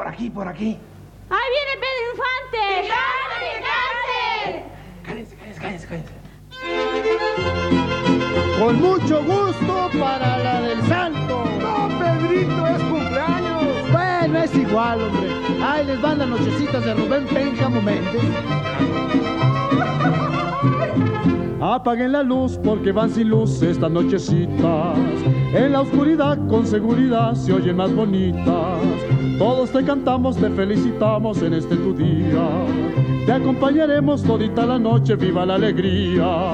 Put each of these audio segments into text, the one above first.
Por aquí, por aquí. ¡Ahí viene Pedro Infante! Cállense, cállense, cállense, cállense. Con mucho gusto para la del santo. No, Pedrito, es cumpleaños. Bueno, es igual, hombre. Ahí les van las nochecitas de Rubén Pénjamo Méndez. Apaguen la luz porque van sin luz estas nochecitas. En la oscuridad con seguridad se oyen más bonitas. Todos te cantamos, te felicitamos en este tu día. Te acompañaremos todita la noche, viva la alegría.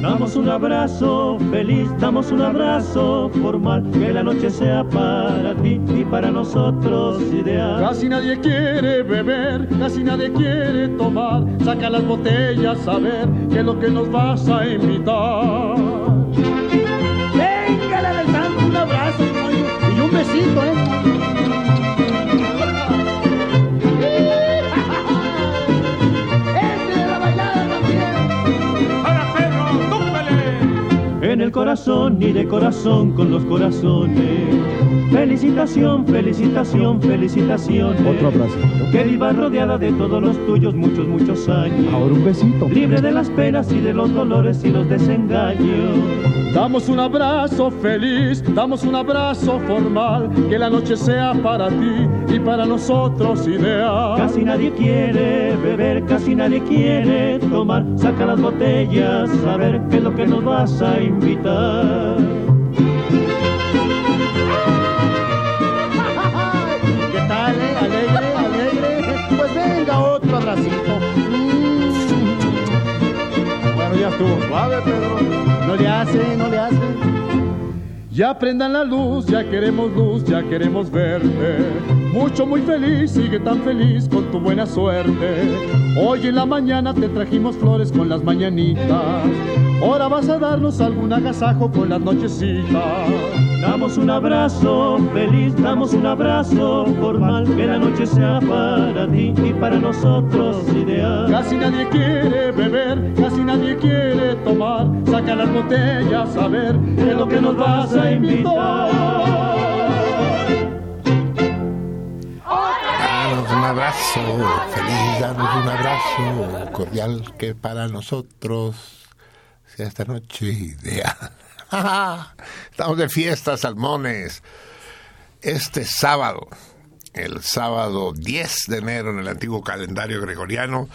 Damos un abrazo feliz, damos un abrazo formal, que la noche sea para ti y para nosotros ideal. Casi nadie quiere beber, casi nadie quiere tomar. Saca las botellas a ver qué es lo que nos vas a invitar. Venga, la del santo, un abrazo y un besito, ¿eh? Corazón y de corazón con los corazones. Felicitación, felicitación, felicitación. Otro abracito. Que viva rodeada de todos los tuyos muchos, muchos años. Ahora un besito. Libre de las penas y de los dolores y los desengaños. Damos un abrazo feliz, damos un abrazo formal, que la noche sea para ti y para nosotros ideal. Casi nadie quiere beber, casi nadie quiere tomar. Saca las botellas, a ver qué es lo que nos vas a invitar. ¿Qué tal, eh? Alegre, alegre. Pues venga, otro abracito. Mm. Bueno, ya estuvo suave, Pedro. No le hace, no le hace. Ya prendan la luz, ya queremos luz, ya queremos verte. Mucho, muy feliz, sigue tan feliz con tu buena suerte. Hoy en la mañana te trajimos flores con las mañanitas. Ahora vas a darnos algún agasajo con las nochecitas. Damos un abrazo feliz, damos un abrazo formal, que la noche sea para ti y para nosotros ideal. Casi nadie quiere beber, casi nadie quiere tomar. Saca las botellas a ver qué es lo que nos vas a invitar. Danos un abrazo feliz, danos un abrazo cordial que para nosotros esta noche ideal. Estamos de fiesta, salmones. Este sábado, el sábado 10 de enero en el antiguo calendario gregoriano,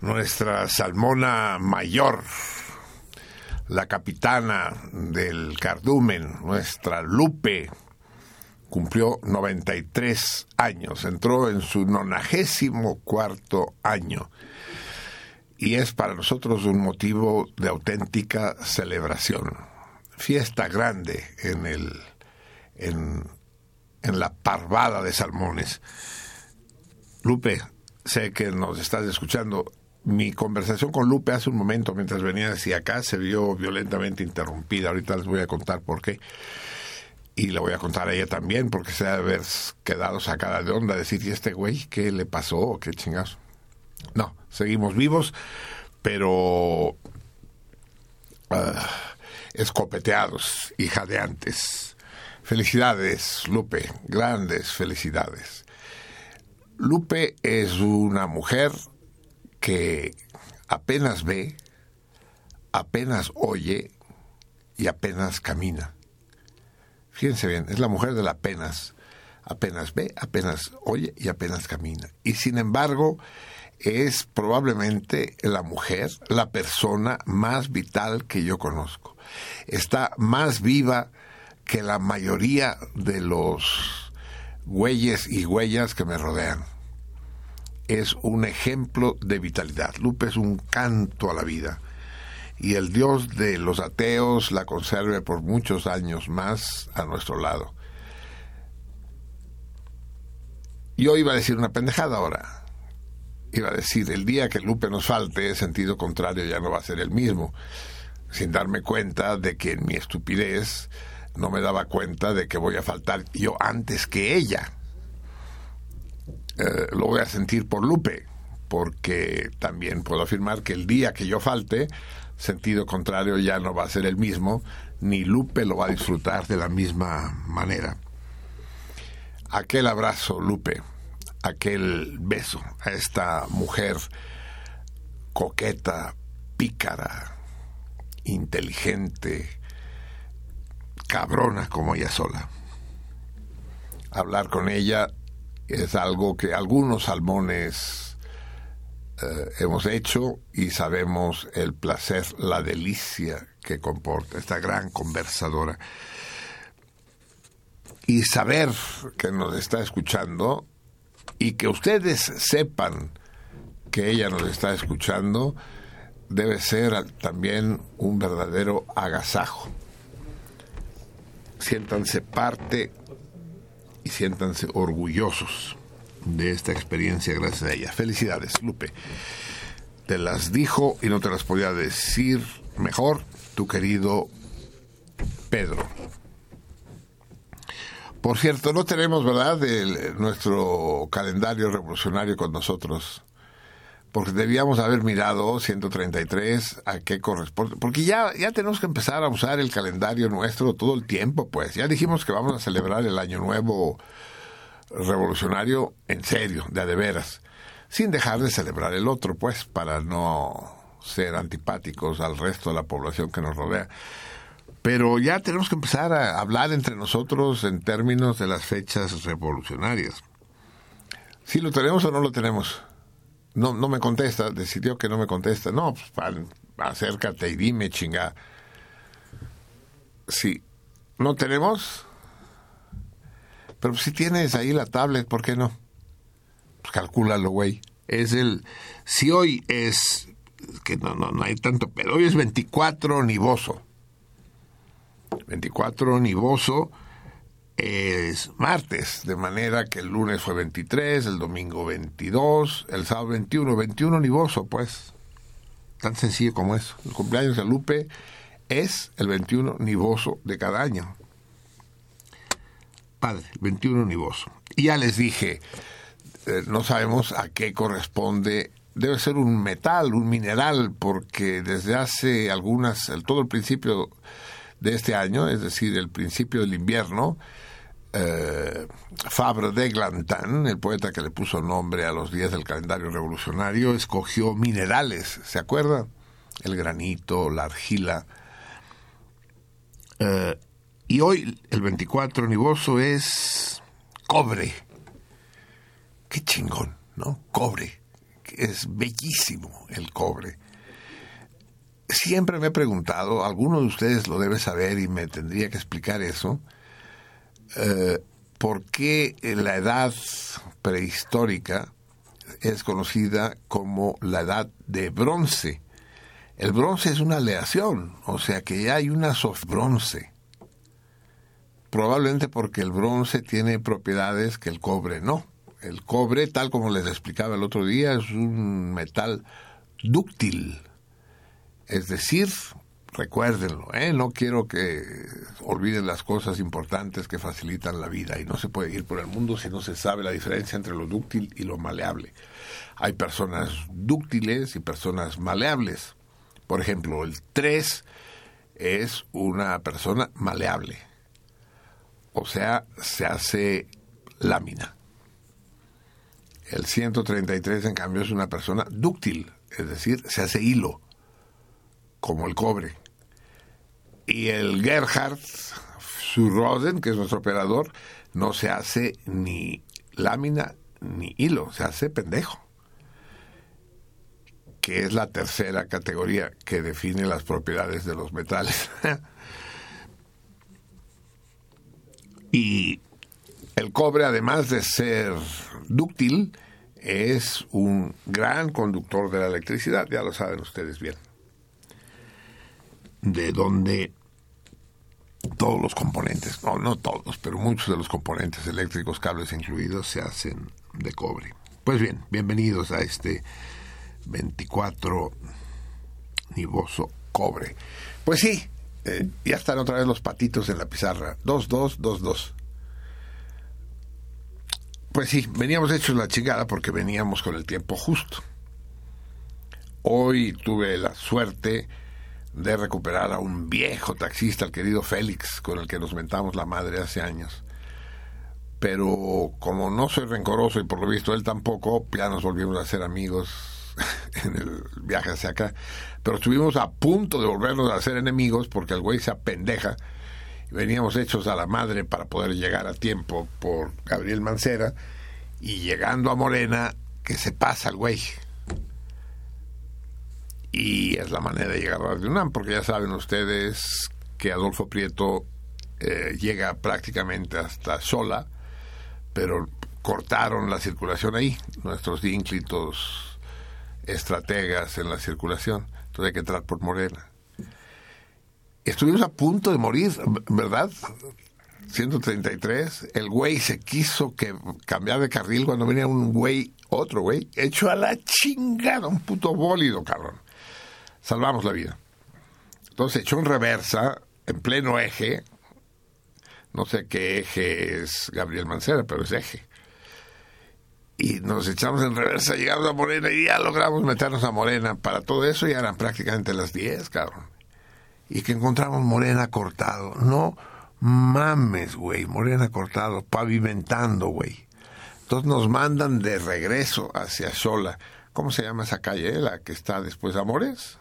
nuestra salmona mayor, la capitana del cardumen, nuestra Lupe, cumplió 93 años, entró en su nonagésimo cuarto año y es para nosotros un motivo de auténtica celebración. Fiesta grande en el en, en la parvada de salmones. Lupe, sé que nos estás escuchando. Mi conversación con Lupe hace un momento, mientras venía hacia acá, se vio violentamente interrumpida. Ahorita les voy a contar por qué. Y le voy a contar a ella también, porque se debe haber quedado sacada de onda, decir, ¿y este güey qué le pasó? ¿Qué chingados? No, seguimos vivos, pero ah, escopeteados y jadeantes. Felicidades, Lupe, grandes felicidades. Lupe es una mujer que apenas ve, apenas oye y apenas camina. Fíjense bien, es la mujer del apenas. Apenas ve, apenas oye y apenas camina. Y sin embargo, es probablemente la mujer, la persona más vital que yo conozco. Está más viva que la mayoría de los güeyes y huellas que me rodean. Es un ejemplo de vitalidad. Lupe es un canto a la vida. Y el Dios de los ateos la conserve por muchos años más a nuestro lado. Yo iba a decir una pendejada ahora. Iba a decir, el día que Lupe nos falte, sentido contrario ya no va a ser el mismo. Sin darme cuenta de que en mi estupidez no me daba cuenta de que voy a faltar yo antes que ella. Eh, lo voy a sentir por Lupe, porque también puedo afirmar que el día que yo falte, sentido contrario ya no va a ser el mismo, ni Lupe lo va a disfrutar de la misma manera. Aquel abrazo, Lupe, aquel beso a esta mujer coqueta, pícara, inteligente, cabrona como ella sola. Hablar con ella es algo que algunos salmones eh, hemos hecho y sabemos el placer, la delicia que comporta esta gran conversadora. Y saber que nos está escuchando y que ustedes sepan que ella nos está escuchando debe ser también un verdadero agasajo siéntanse parte y siéntanse orgullosos de esta experiencia gracias a ella. Felicidades, Lupe. Te las dijo y no te las podía decir mejor tu querido Pedro. Por cierto, no tenemos, ¿verdad?, el, nuestro calendario revolucionario con nosotros porque debíamos haber mirado 133 a qué corresponde, porque ya, ya tenemos que empezar a usar el calendario nuestro todo el tiempo, pues ya dijimos que vamos a celebrar el año nuevo revolucionario en serio, de a de veras, sin dejar de celebrar el otro, pues, para no ser antipáticos al resto de la población que nos rodea. Pero ya tenemos que empezar a hablar entre nosotros en términos de las fechas revolucionarias. ¿Si lo tenemos o no lo tenemos? no, no me contesta, decidió que no me contesta. No, pues, acércate y dime, chinga. Sí, ¿no tenemos? Pero si tienes ahí la tablet, ¿por qué no? Pues calcúlalo, güey. Es el... Si hoy es... Que no, no, no hay tanto, pero hoy es 24 nivoso. 24 nivoso es martes, de manera que el lunes fue 23, el domingo 22, el sábado 21, 21 nivoso, pues. Tan sencillo como eso. El cumpleaños de Lupe es el 21 nivoso de cada año. Padre, 21 nivoso. Y ya les dije, eh, no sabemos a qué corresponde. Debe ser un metal, un mineral, porque desde hace algunas, todo el principio de este año, es decir, el principio del invierno, eh, Fabre de Glantin, el poeta que le puso nombre a los días del calendario revolucionario, escogió minerales, ¿se acuerdan? El granito, la argila. Eh, y hoy el 24 nivoso es cobre. Qué chingón, ¿no? Cobre. es bellísimo, el cobre. Siempre me he preguntado, alguno de ustedes lo debe saber y me tendría que explicar eso, eh, por qué la edad prehistórica es conocida como la edad de bronce. El bronce es una aleación, o sea que ya hay una bronce. Probablemente porque el bronce tiene propiedades que el cobre no. El cobre, tal como les explicaba el otro día, es un metal dúctil. Es decir, recuérdenlo, ¿eh? no quiero que olviden las cosas importantes que facilitan la vida y no se puede ir por el mundo si no se sabe la diferencia entre lo dúctil y lo maleable. Hay personas dúctiles y personas maleables. Por ejemplo, el 3 es una persona maleable o sea, se hace lámina. El 133, en cambio, es una persona dúctil, es decir, se hace hilo, como el cobre. Y el Gerhard Surroden, que es nuestro operador, no se hace ni lámina ni hilo, se hace pendejo, que es la tercera categoría que define las propiedades de los metales. Y el cobre, además de ser dúctil, es un gran conductor de la electricidad, ya lo saben ustedes bien. De donde todos los componentes, no, no todos, pero muchos de los componentes eléctricos, cables incluidos, se hacen de cobre. Pues bien, bienvenidos a este 24 nivoso cobre. Pues sí, eh, ya están otra vez los patitos en la pizarra. 2-2, 2-2. Pues sí, veníamos hechos la chingada porque veníamos con el tiempo justo. Hoy tuve la suerte de recuperar a un viejo taxista, el querido Félix, con el que nos mentamos la madre hace años. Pero como no soy rencoroso y por lo visto él tampoco, ya nos volvimos a ser amigos en el viaje hacia acá. Pero estuvimos a punto de volvernos a hacer enemigos porque el güey se apendeja. Veníamos hechos a la madre para poder llegar a tiempo por Gabriel Mancera. Y llegando a Morena, que se pasa el güey. Y es la manera de llegar a Radio UNAM, porque ya saben ustedes que Adolfo Prieto eh, llega prácticamente hasta sola, pero cortaron la circulación ahí. Nuestros ínclitos estrategas en la circulación. Entonces hay que entrar por Morena. Estuvimos a punto de morir, ¿verdad? 133, el güey se quiso que cambiar de carril cuando venía un güey, otro güey, hecho a la chingada, un puto bólido, cabrón. Salvamos la vida. Entonces echó en reversa, en pleno eje, no sé qué eje es Gabriel Mancera, pero es eje y nos echamos en reversa, llegamos a Morena y ya logramos meternos a Morena. Para todo eso ya eran prácticamente las 10, cabrón. Y que encontramos Morena cortado. No mames, güey, Morena cortado, pavimentando, güey. Entonces nos mandan de regreso hacia Sola. ¿Cómo se llama esa calle? La que está después de Amores.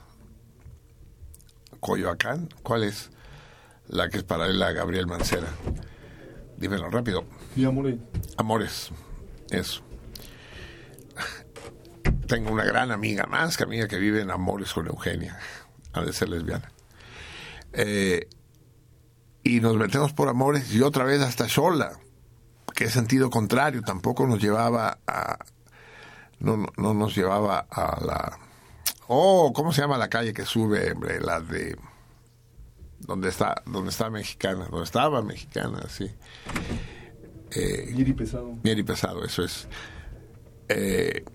Coyoacán. ¿Cuál es? La que es paralela a Gabriel Mancera. Dímelo rápido. Y Amores. Amores. Eso tengo una gran amiga, más que amiga, que vive en Amores con Eugenia, ha de ser lesbiana. Eh, y nos metemos por Amores y otra vez hasta Xola, que es sentido contrario, tampoco nos llevaba a... No, no nos llevaba a la... Oh, ¿cómo se llama la calle que sube, hombre? La de... Donde está, donde está mexicana, donde estaba mexicana, sí. Eh, Mieri pesado. Mieri pesado, eso es. Eh,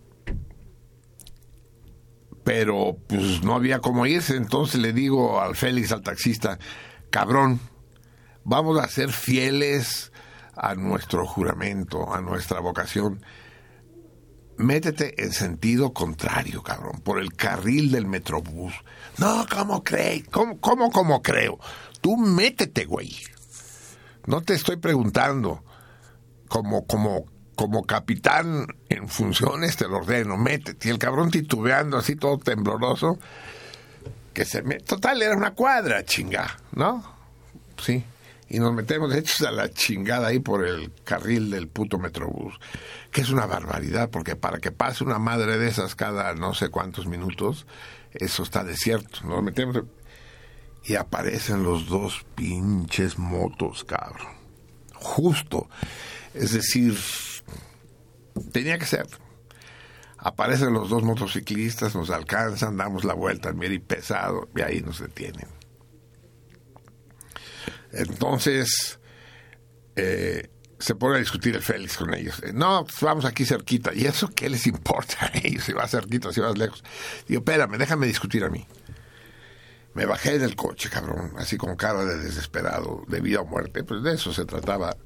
pero pues no había cómo irse, entonces le digo al Félix, al taxista, cabrón, vamos a ser fieles a nuestro juramento, a nuestra vocación. Métete en sentido contrario, cabrón, por el carril del metrobús. No, ¿cómo crees? ¿Cómo, cómo, cómo creo? Tú métete, güey. No te estoy preguntando como, como como capitán en funciones te lo ordeno, métete. Y el cabrón titubeando así todo tembloroso, que se me... Total, era una cuadra, chinga, ¿no? Sí. Y nos metemos hechos a la chingada ahí por el carril del puto Metrobús, que es una barbaridad, porque para que pase una madre de esas cada no sé cuántos minutos, eso está desierto. Nos metemos y aparecen los dos pinches motos, cabrón. Justo. Es decir, tenía que ser. Aparecen los dos motociclistas, nos alcanzan, damos la vuelta al y pesado y ahí nos detienen. Entonces, eh, se pone a discutir el Félix con ellos. Eh, no, pues vamos aquí cerquita. ¿Y eso qué les importa a ellos? Si vas cerquita, si vas lejos. Digo, espérame, déjame discutir a mí. Me bajé del coche, cabrón, así con cara de desesperado, de vida o muerte. Pues de eso se trataba.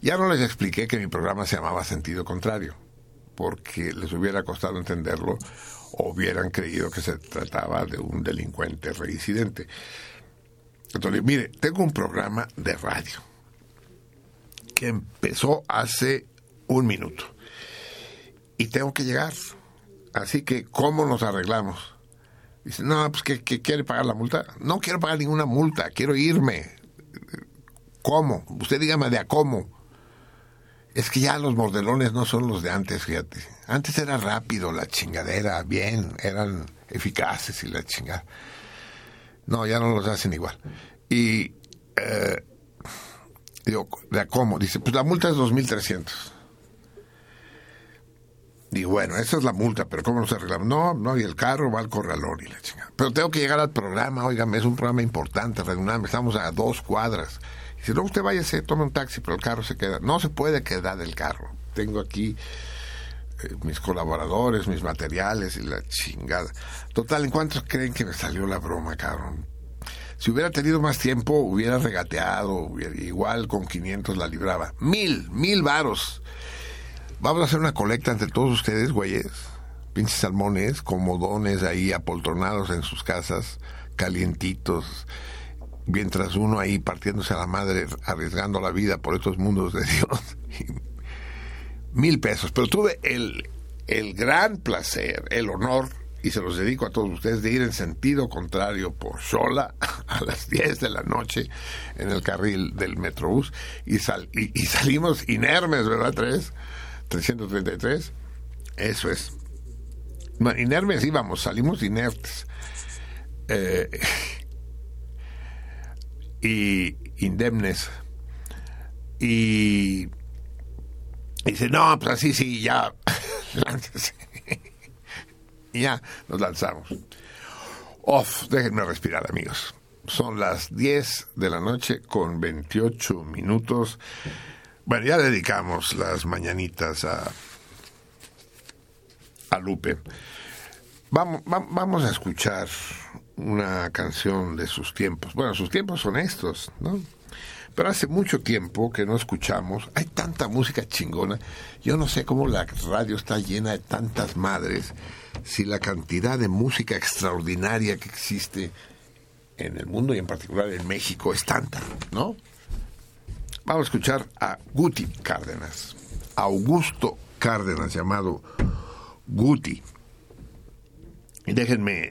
Ya no les expliqué que mi programa se llamaba Sentido Contrario, porque les hubiera costado entenderlo o hubieran creído que se trataba de un delincuente reincidente. Entonces, mire, tengo un programa de radio que empezó hace un minuto y tengo que llegar. Así que, ¿cómo nos arreglamos? Dice, no, pues que, quiere pagar la multa. No quiero pagar ninguna multa, quiero irme. ¿Cómo? Usted dígame de a cómo. Es que ya los mordelones no son los de antes, fíjate. Antes era rápido la chingadera, bien, eran eficaces y la chingada. No, ya no los hacen igual. Y eh, digo, ¿de cómo? Dice, pues la multa es 2.300. Digo, bueno, esa es la multa, pero ¿cómo nos arreglamos? No, no, y el carro va al corralón y la chingada. Pero tengo que llegar al programa, oigan, es un programa importante, redundante, estamos a dos cuadras. Dice, no, usted váyase, tome un taxi, pero el carro se queda. No se puede quedar del carro. Tengo aquí mis colaboradores, mis materiales y la chingada. Total, ¿en cuántos creen que me salió la broma, cabrón? Si hubiera tenido más tiempo, hubiera regateado, igual con 500 la libraba. Mil, mil varos. Vamos a hacer una colecta entre todos ustedes, güeyes. Pinches salmones, comodones ahí apoltronados en sus casas, calientitos. Mientras uno ahí partiéndose a la madre, arriesgando la vida por estos mundos de Dios. mil pesos. Pero tuve el, el gran placer, el honor, y se los dedico a todos ustedes, de ir en sentido contrario por sola a las 10 de la noche en el carril del Metrobús y, sal, y, salimos inermes, ¿verdad? 3, 333. Eso es. inermes íbamos, salimos inertes. Eh, y indemnes. Y dice, no, pues así sí, ya. y ya nos lanzamos. Off, déjenme respirar, amigos. Son las 10 de la noche con 28 minutos. Bueno, ya dedicamos las mañanitas a, a Lupe. Vamos, vamos a escuchar una canción de sus tiempos. Bueno, sus tiempos son estos, ¿no? Pero hace mucho tiempo que no escuchamos, hay tanta música chingona, yo no sé cómo la radio está llena de tantas madres, si la cantidad de música extraordinaria que existe en el mundo y en particular en México es tanta, ¿no? Vamos a escuchar a Guti Cárdenas, Augusto Cárdenas, llamado Guti. Y déjenme,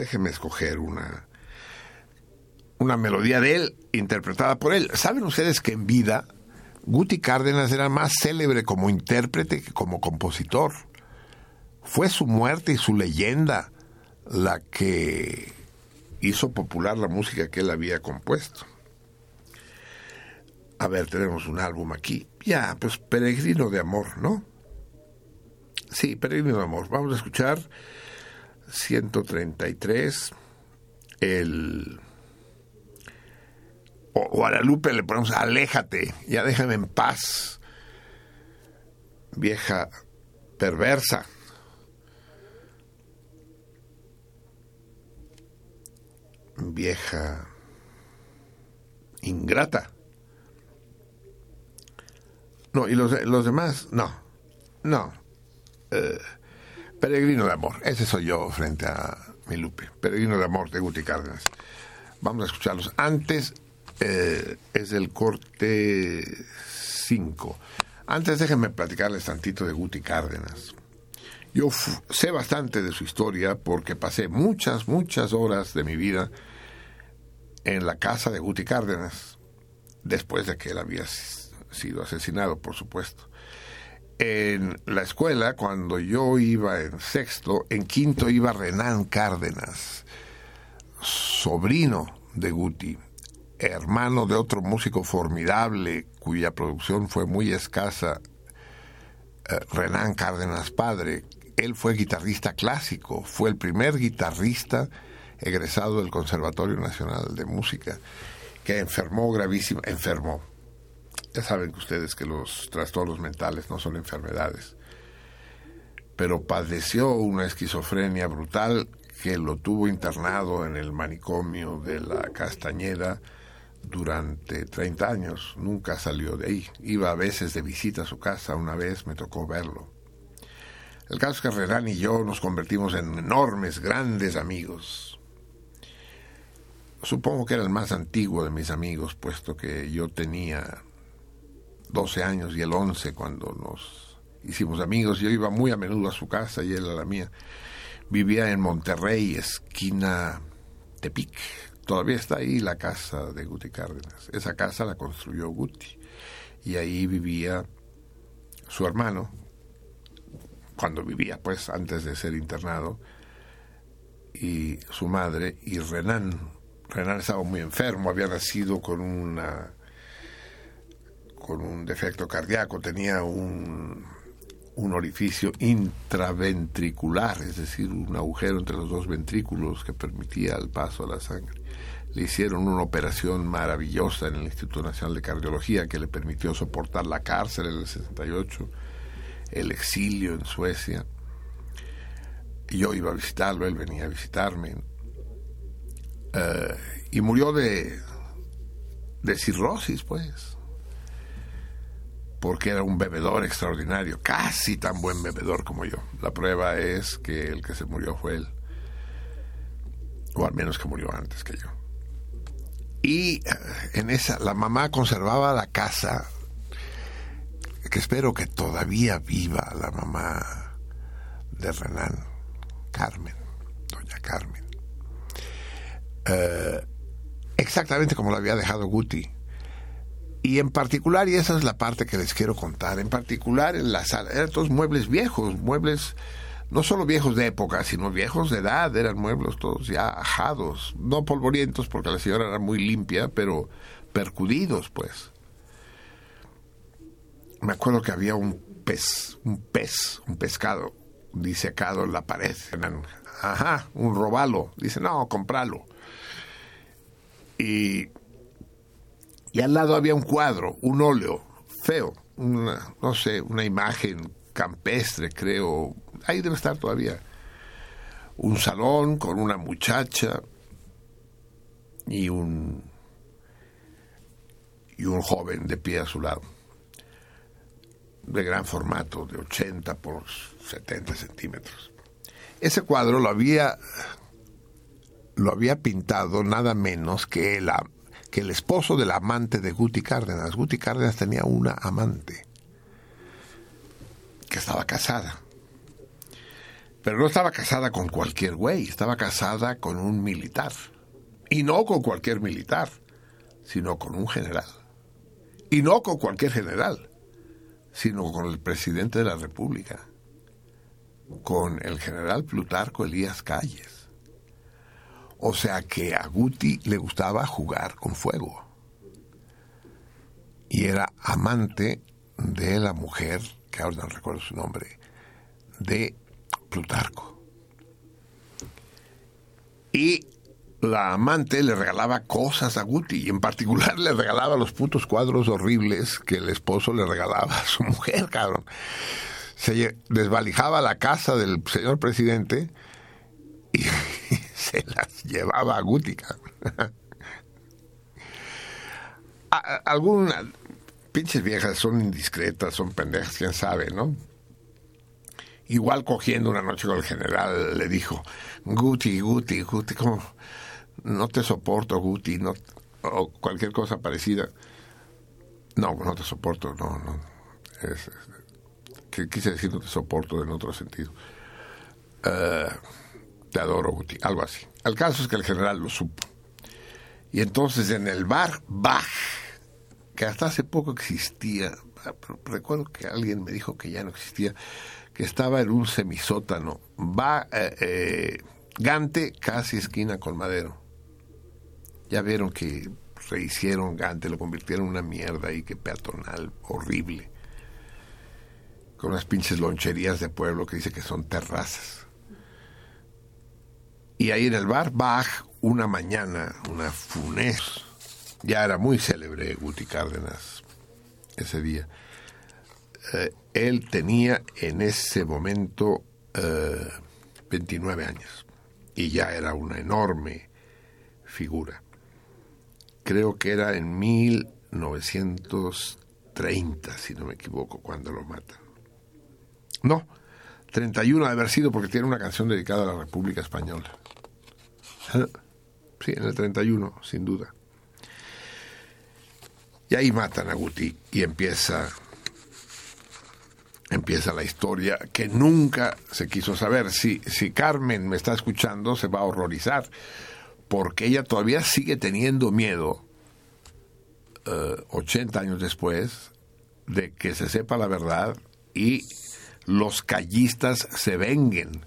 déjenme escoger una, una melodía de él, interpretada por él. ¿Saben ustedes que en vida Guti Cárdenas era más célebre como intérprete que como compositor? Fue su muerte y su leyenda la que hizo popular la música que él había compuesto. A ver, tenemos un álbum aquí. Ya, pues Peregrino de Amor, ¿no? Sí, Peregrino de Amor. Vamos a escuchar 133, el o Guadalupe le ponemos aléjate, ya déjame en paz, vieja perversa. Vieja ingrata. No, y los, los demás, no, no. Eh, peregrino de amor, ese soy yo frente a mi Lupe. Peregrino de amor de Guti Cárdenas. Vamos a escucharlos. Antes eh, es el corte 5. Antes déjenme platicarles tantito de Guti Cárdenas. Yo sé bastante de su historia porque pasé muchas, muchas horas de mi vida en la casa de Guti Cárdenas. después de que él había sido asesinado, por supuesto. En la escuela, cuando yo iba en sexto, en quinto iba Renan Cárdenas, sobrino de Guti, hermano de otro músico formidable cuya producción fue muy escasa, eh, Renan Cárdenas padre. Él fue guitarrista clásico, fue el primer guitarrista egresado del Conservatorio Nacional de Música que enfermó gravísimo, enfermó. Ya saben ustedes que los trastornos mentales no son enfermedades, pero padeció una esquizofrenia brutal que lo tuvo internado en el manicomio de la Castañeda durante 30 años. Nunca salió de ahí. Iba a veces de visita a su casa, una vez me tocó verlo. El caso es que y yo nos convertimos en enormes, grandes amigos. Supongo que era el más antiguo de mis amigos, puesto que yo tenía 12 años y él 11 cuando nos hicimos amigos. Yo iba muy a menudo a su casa y él a la mía. Vivía en Monterrey, esquina Tepic. Todavía está ahí la casa de Guti Cárdenas. Esa casa la construyó Guti. Y ahí vivía su hermano, cuando vivía, pues, antes de ser internado, y su madre, y Renan. Renan estaba muy enfermo, había nacido con una con un defecto cardíaco, tenía un, un orificio intraventricular, es decir, un agujero entre los dos ventrículos que permitía el paso de la sangre. Le hicieron una operación maravillosa en el Instituto Nacional de Cardiología que le permitió soportar la cárcel en el 68, el exilio en Suecia. Yo iba a visitarlo, él venía a visitarme. Eh, y murió de, de cirrosis, pues porque era un bebedor extraordinario, casi tan buen bebedor como yo. La prueba es que el que se murió fue él, o al menos que murió antes que yo. Y eh, en esa, la mamá conservaba la casa, que espero que todavía viva la mamá de Renan, Carmen, doña Carmen. Eh, exactamente como la había dejado Guti y en particular, y esa es la parte que les quiero contar, en particular en la sala, eran todos muebles viejos, muebles no solo viejos de época, sino viejos de edad, eran muebles todos ya ajados, no polvorientos porque la señora era muy limpia, pero percudidos, pues. Me acuerdo que había un pez, un pez, un pescado disecado en la pared. Ajá, un robalo. Dice, no, compralo. Y y al lado había un cuadro, un óleo feo, una, no sé, una imagen campestre, creo, ahí debe estar todavía. Un salón con una muchacha y un y un joven de pie a su lado, de gran formato, de 80 por 70 centímetros. Ese cuadro lo había lo había pintado nada menos que el, que el esposo del amante de Guti Cárdenas, Guti Cárdenas tenía una amante que estaba casada. Pero no estaba casada con cualquier güey, estaba casada con un militar. Y no con cualquier militar, sino con un general. Y no con cualquier general, sino con el presidente de la República, con el general Plutarco Elías Calles. O sea que a Guti le gustaba jugar con fuego. Y era amante de la mujer, que ahora no recuerdo su nombre, de Plutarco. Y la amante le regalaba cosas a Guti, y en particular le regalaba los putos cuadros horribles que el esposo le regalaba a su mujer, cabrón. Se desvalijaba la casa del señor presidente y se las llevaba a Gútica. Algunas pinches viejas son indiscretas, son pendejas, quién sabe, ¿no? Igual cogiendo una noche con el general, le dijo, Guti, Guti, Guti, ¿cómo? No te soporto, Guti, no, o cualquier cosa parecida. No, no te soporto, no, no. Quise decir no te soporto en otro sentido. Uh, te adoro, Guti, algo así. El caso es que el general lo supo. Y entonces en el bar, Bach, que hasta hace poco existía, recuerdo que alguien me dijo que ya no existía, que estaba en un semisótano, va eh, eh, Gante casi esquina con Madero. Ya vieron que rehicieron Gante, lo convirtieron en una mierda y que peatonal, horrible. Con unas pinches loncherías de pueblo que dice que son terrazas. Y ahí en el bar, Bach, una mañana, una funés, ya era muy célebre Guti Cárdenas ese día. Eh, él tenía en ese momento 29 años y ya era una enorme figura creo que era en 1930, si no me equivoco, cuando lo matan. No, 31 de haber sido porque tiene una canción dedicada a la República Española. Sí, en el 31, sin duda. Y ahí matan a Guti y empieza empieza la historia que nunca se quiso saber. Si, si Carmen me está escuchando, se va a horrorizar porque ella todavía sigue teniendo miedo, 80 eh, años después, de que se sepa la verdad y los callistas se venguen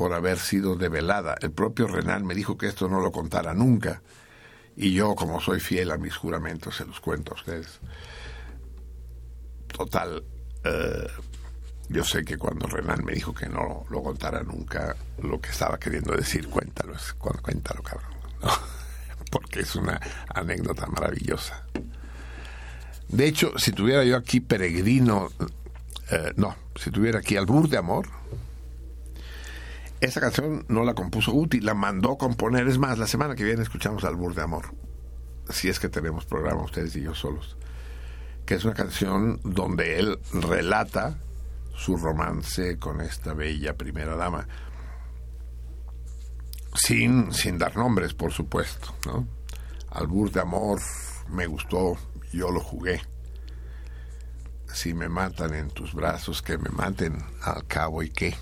por haber sido develada. El propio Renan me dijo que esto no lo contara nunca. Y yo, como soy fiel a mis juramentos, se los cuento a ustedes. Total, eh, yo sé que cuando Renan me dijo que no lo contara nunca, lo que estaba queriendo decir, cuéntalo, cuéntalo, cabrón. Porque es una anécdota maravillosa. De hecho, si tuviera yo aquí Peregrino, eh, no, si tuviera aquí Albur de Amor, esa canción no la compuso Uti, la mandó componer. Es más, la semana que viene escuchamos Albur de Amor, si es que tenemos programa ustedes y yo solos, que es una canción donde él relata su romance con esta bella primera dama. Sin, sin dar nombres, por supuesto, ¿no? Albur de amor me gustó, yo lo jugué. Si me matan en tus brazos, que me maten al cabo y qué.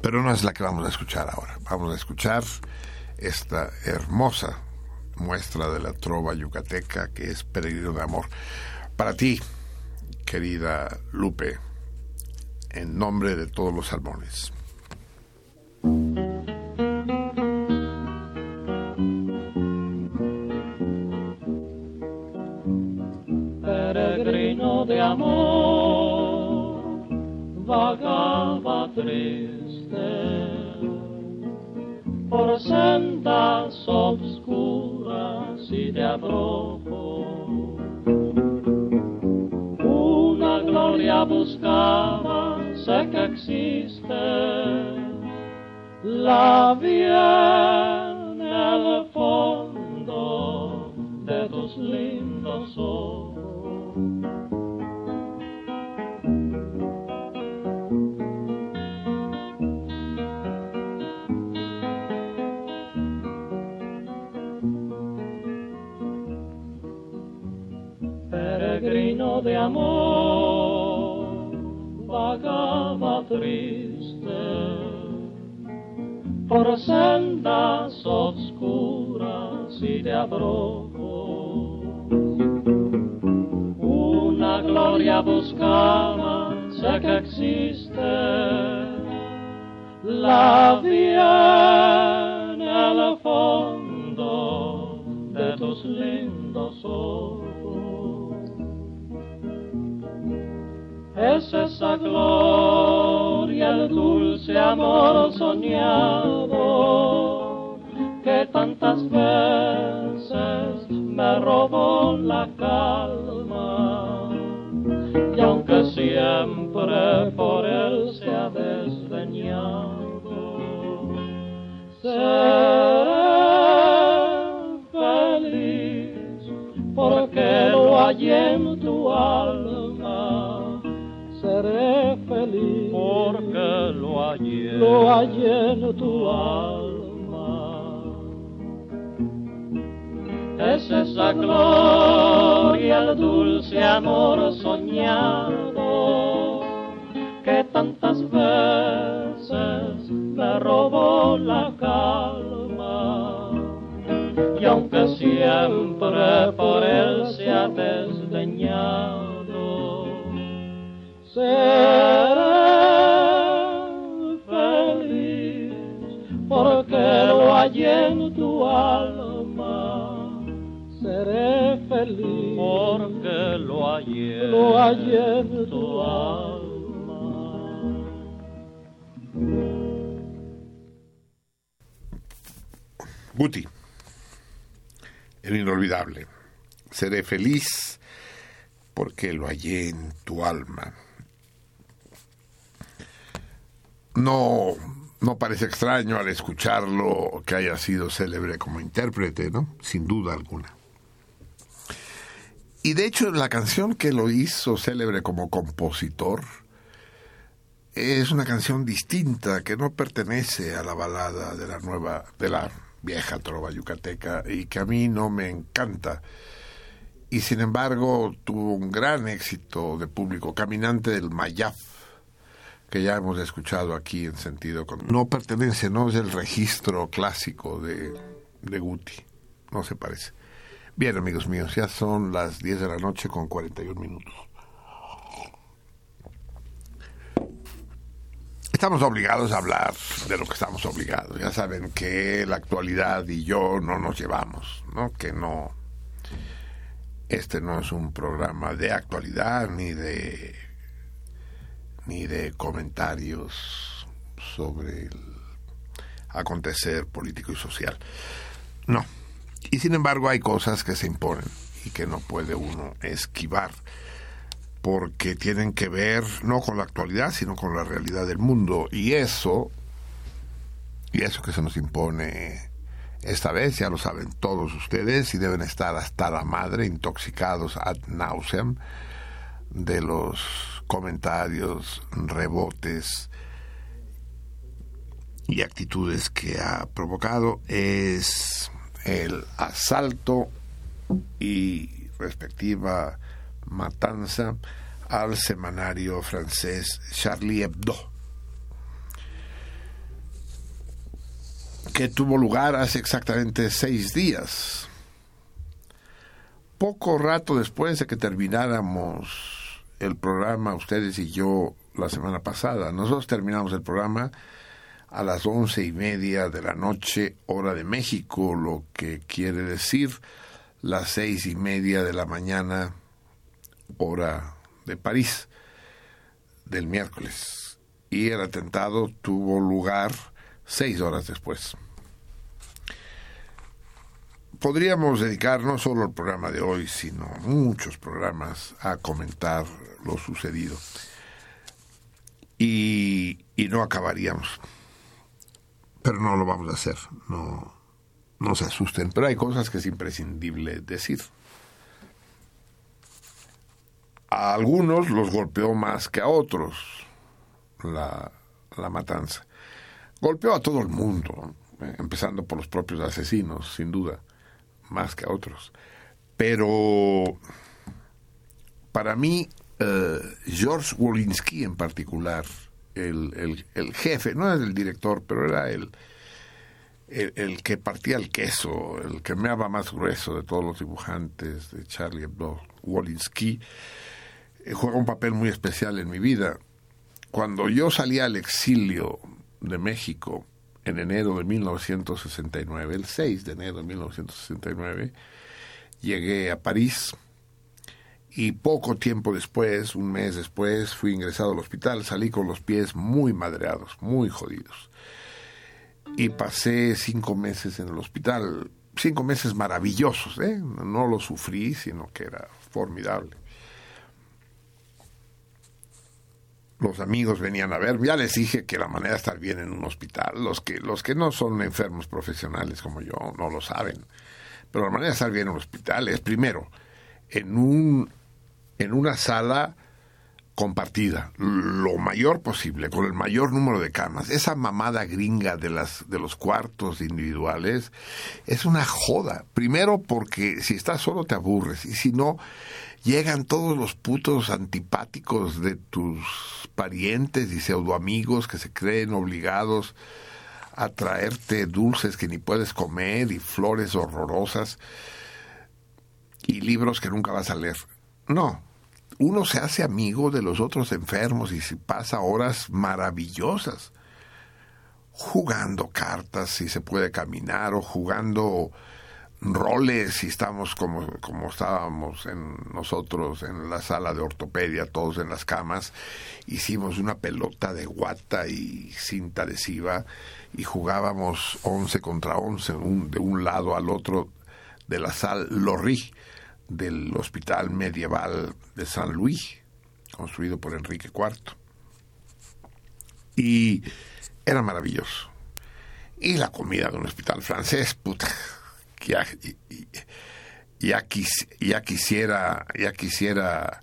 Pero no es la que vamos a escuchar ahora. Vamos a escuchar esta hermosa muestra de la trova yucateca que es Peregrino de Amor. Para ti, querida Lupe, en nombre de todos los salmones. Peregrino de amor, vagaba triste por sendas obscuras y de abrojo gloria buscaba, sé que existe. La vi en el fondo de tus lindos ojos. De amor vagaba triste por sendas oscuras y de abrojo. Una gloria buscaba, sé que existe, la vi en el fondo de tus lindos ojos. Es esa gloria, el dulce amor soñado que tantas veces me robó la calma. Y aunque siempre por él se ha desdeñado, seré feliz porque lo hay en tu alma feliz porque lo hallé, lo hallé en tu alma. Es esa gloria, el dulce amor soñado que tantas veces me robó la calma. Y aunque siempre por él se ha desdeñado. En tu alma. Seré feliz porque lo hallé, lo hallé en tu alma. Guti, el inolvidable. Seré feliz porque lo hallé en tu alma. No, no parece extraño al escucharlo que haya sido célebre como intérprete, ¿no? Sin duda alguna. Y de hecho la canción que lo hizo célebre como compositor es una canción distinta que no pertenece a la balada de la nueva de la vieja trova yucateca y que a mí no me encanta. Y sin embargo tuvo un gran éxito de público, Caminante del Mayaf, que ya hemos escuchado aquí en sentido con... No pertenece, no es el registro clásico de, de Guti, no se parece. Bien, amigos míos, ya son las 10 de la noche con 41 minutos. Estamos obligados a hablar de lo que estamos obligados. Ya saben que la actualidad y yo no nos llevamos, ¿no? Que no. Este no es un programa de actualidad ni de ni de comentarios sobre el acontecer político y social. No. Y sin embargo hay cosas que se imponen y que no puede uno esquivar porque tienen que ver no con la actualidad, sino con la realidad del mundo. Y eso, y eso que se nos impone esta vez, ya lo saben todos ustedes, y deben estar hasta la madre, intoxicados ad nauseam, de los comentarios, rebotes y actitudes que ha provocado, es el asalto y respectiva matanza al semanario francés Charlie Hebdo, que tuvo lugar hace exactamente seis días. Poco rato después de que termináramos el programa, ustedes y yo, la semana pasada, nosotros terminamos el programa a las once y media de la noche, hora de México, lo que quiere decir las seis y media de la mañana hora de París del miércoles y el atentado tuvo lugar seis horas después. Podríamos dedicar no solo el programa de hoy, sino muchos programas a comentar lo sucedido. Y, no acabaríamos. Pero no lo vamos a hacer. No, no se asusten. Pero hay cosas que es imprescindible decir a algunos los golpeó más que a otros la, matanza. Golpeó a todo el mundo, empezando por los propios asesinos, sin duda, más que a otros. Pero para mí, eh, George Wolinski en particular, el, el, jefe, no es el director, pero era el, el, el, que partía el queso, el que meaba más grueso de todos los dibujantes de Charlie Hebdo, Wolinski, eh, juega un papel muy especial en mi vida. Cuando yo salí al exilio de México en enero de 1969, el 6 de enero de 1969, llegué a París y poco tiempo después, un mes después, fui ingresado al hospital, salí con los pies muy madreados, muy jodidos. Y pasé cinco meses en el hospital, cinco meses maravillosos, ¿eh? no lo sufrí, sino que era formidable. Los amigos venían a ver. Ya les dije que la manera de estar bien en un hospital, los que, los que no son enfermos profesionales como yo no lo saben, pero la manera de estar bien en un hospital es primero en un en una sala compartida, lo mayor posible, con el mayor número de camas. Esa mamada gringa de las de los cuartos individuales es una joda. Primero porque si estás solo te aburres y si no llegan todos los putos antipáticos de tus parientes y pseudoamigos que se creen obligados a traerte dulces que ni puedes comer y flores horrorosas y libros que nunca vas a leer. No, uno se hace amigo de los otros enfermos y se pasa horas maravillosas jugando cartas si se puede caminar o jugando roles si estamos como, como estábamos en nosotros en la sala de ortopedia, todos en las camas, hicimos una pelota de guata y cinta adhesiva y jugábamos 11 contra 11 de un lado al otro de la sala Lorry del Hospital Medieval de San Luis, construido por Enrique IV. Y era maravilloso. Y la comida de un hospital francés, puta, ya, ya, ya quisiera, ya quisiera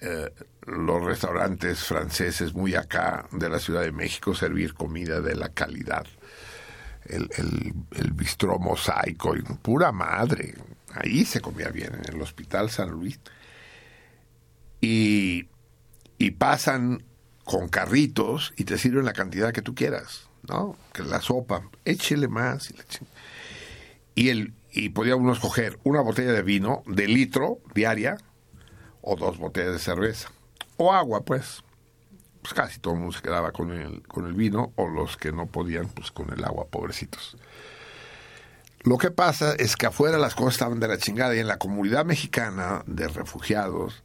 eh, los restaurantes franceses muy acá de la Ciudad de México servir comida de la calidad. El, el, el bistró mosaico, pura madre. Ahí se comía bien, en el Hospital San Luis. Y, y pasan con carritos y te sirven la cantidad que tú quieras, ¿no? Que la sopa, échele más. Y, la y, el, y podía uno escoger una botella de vino de litro diaria o dos botellas de cerveza. O agua, pues. Pues casi todo el mundo se quedaba con el, con el vino o los que no podían, pues con el agua, pobrecitos. Lo que pasa es que afuera las cosas estaban de la chingada y en la comunidad mexicana de refugiados,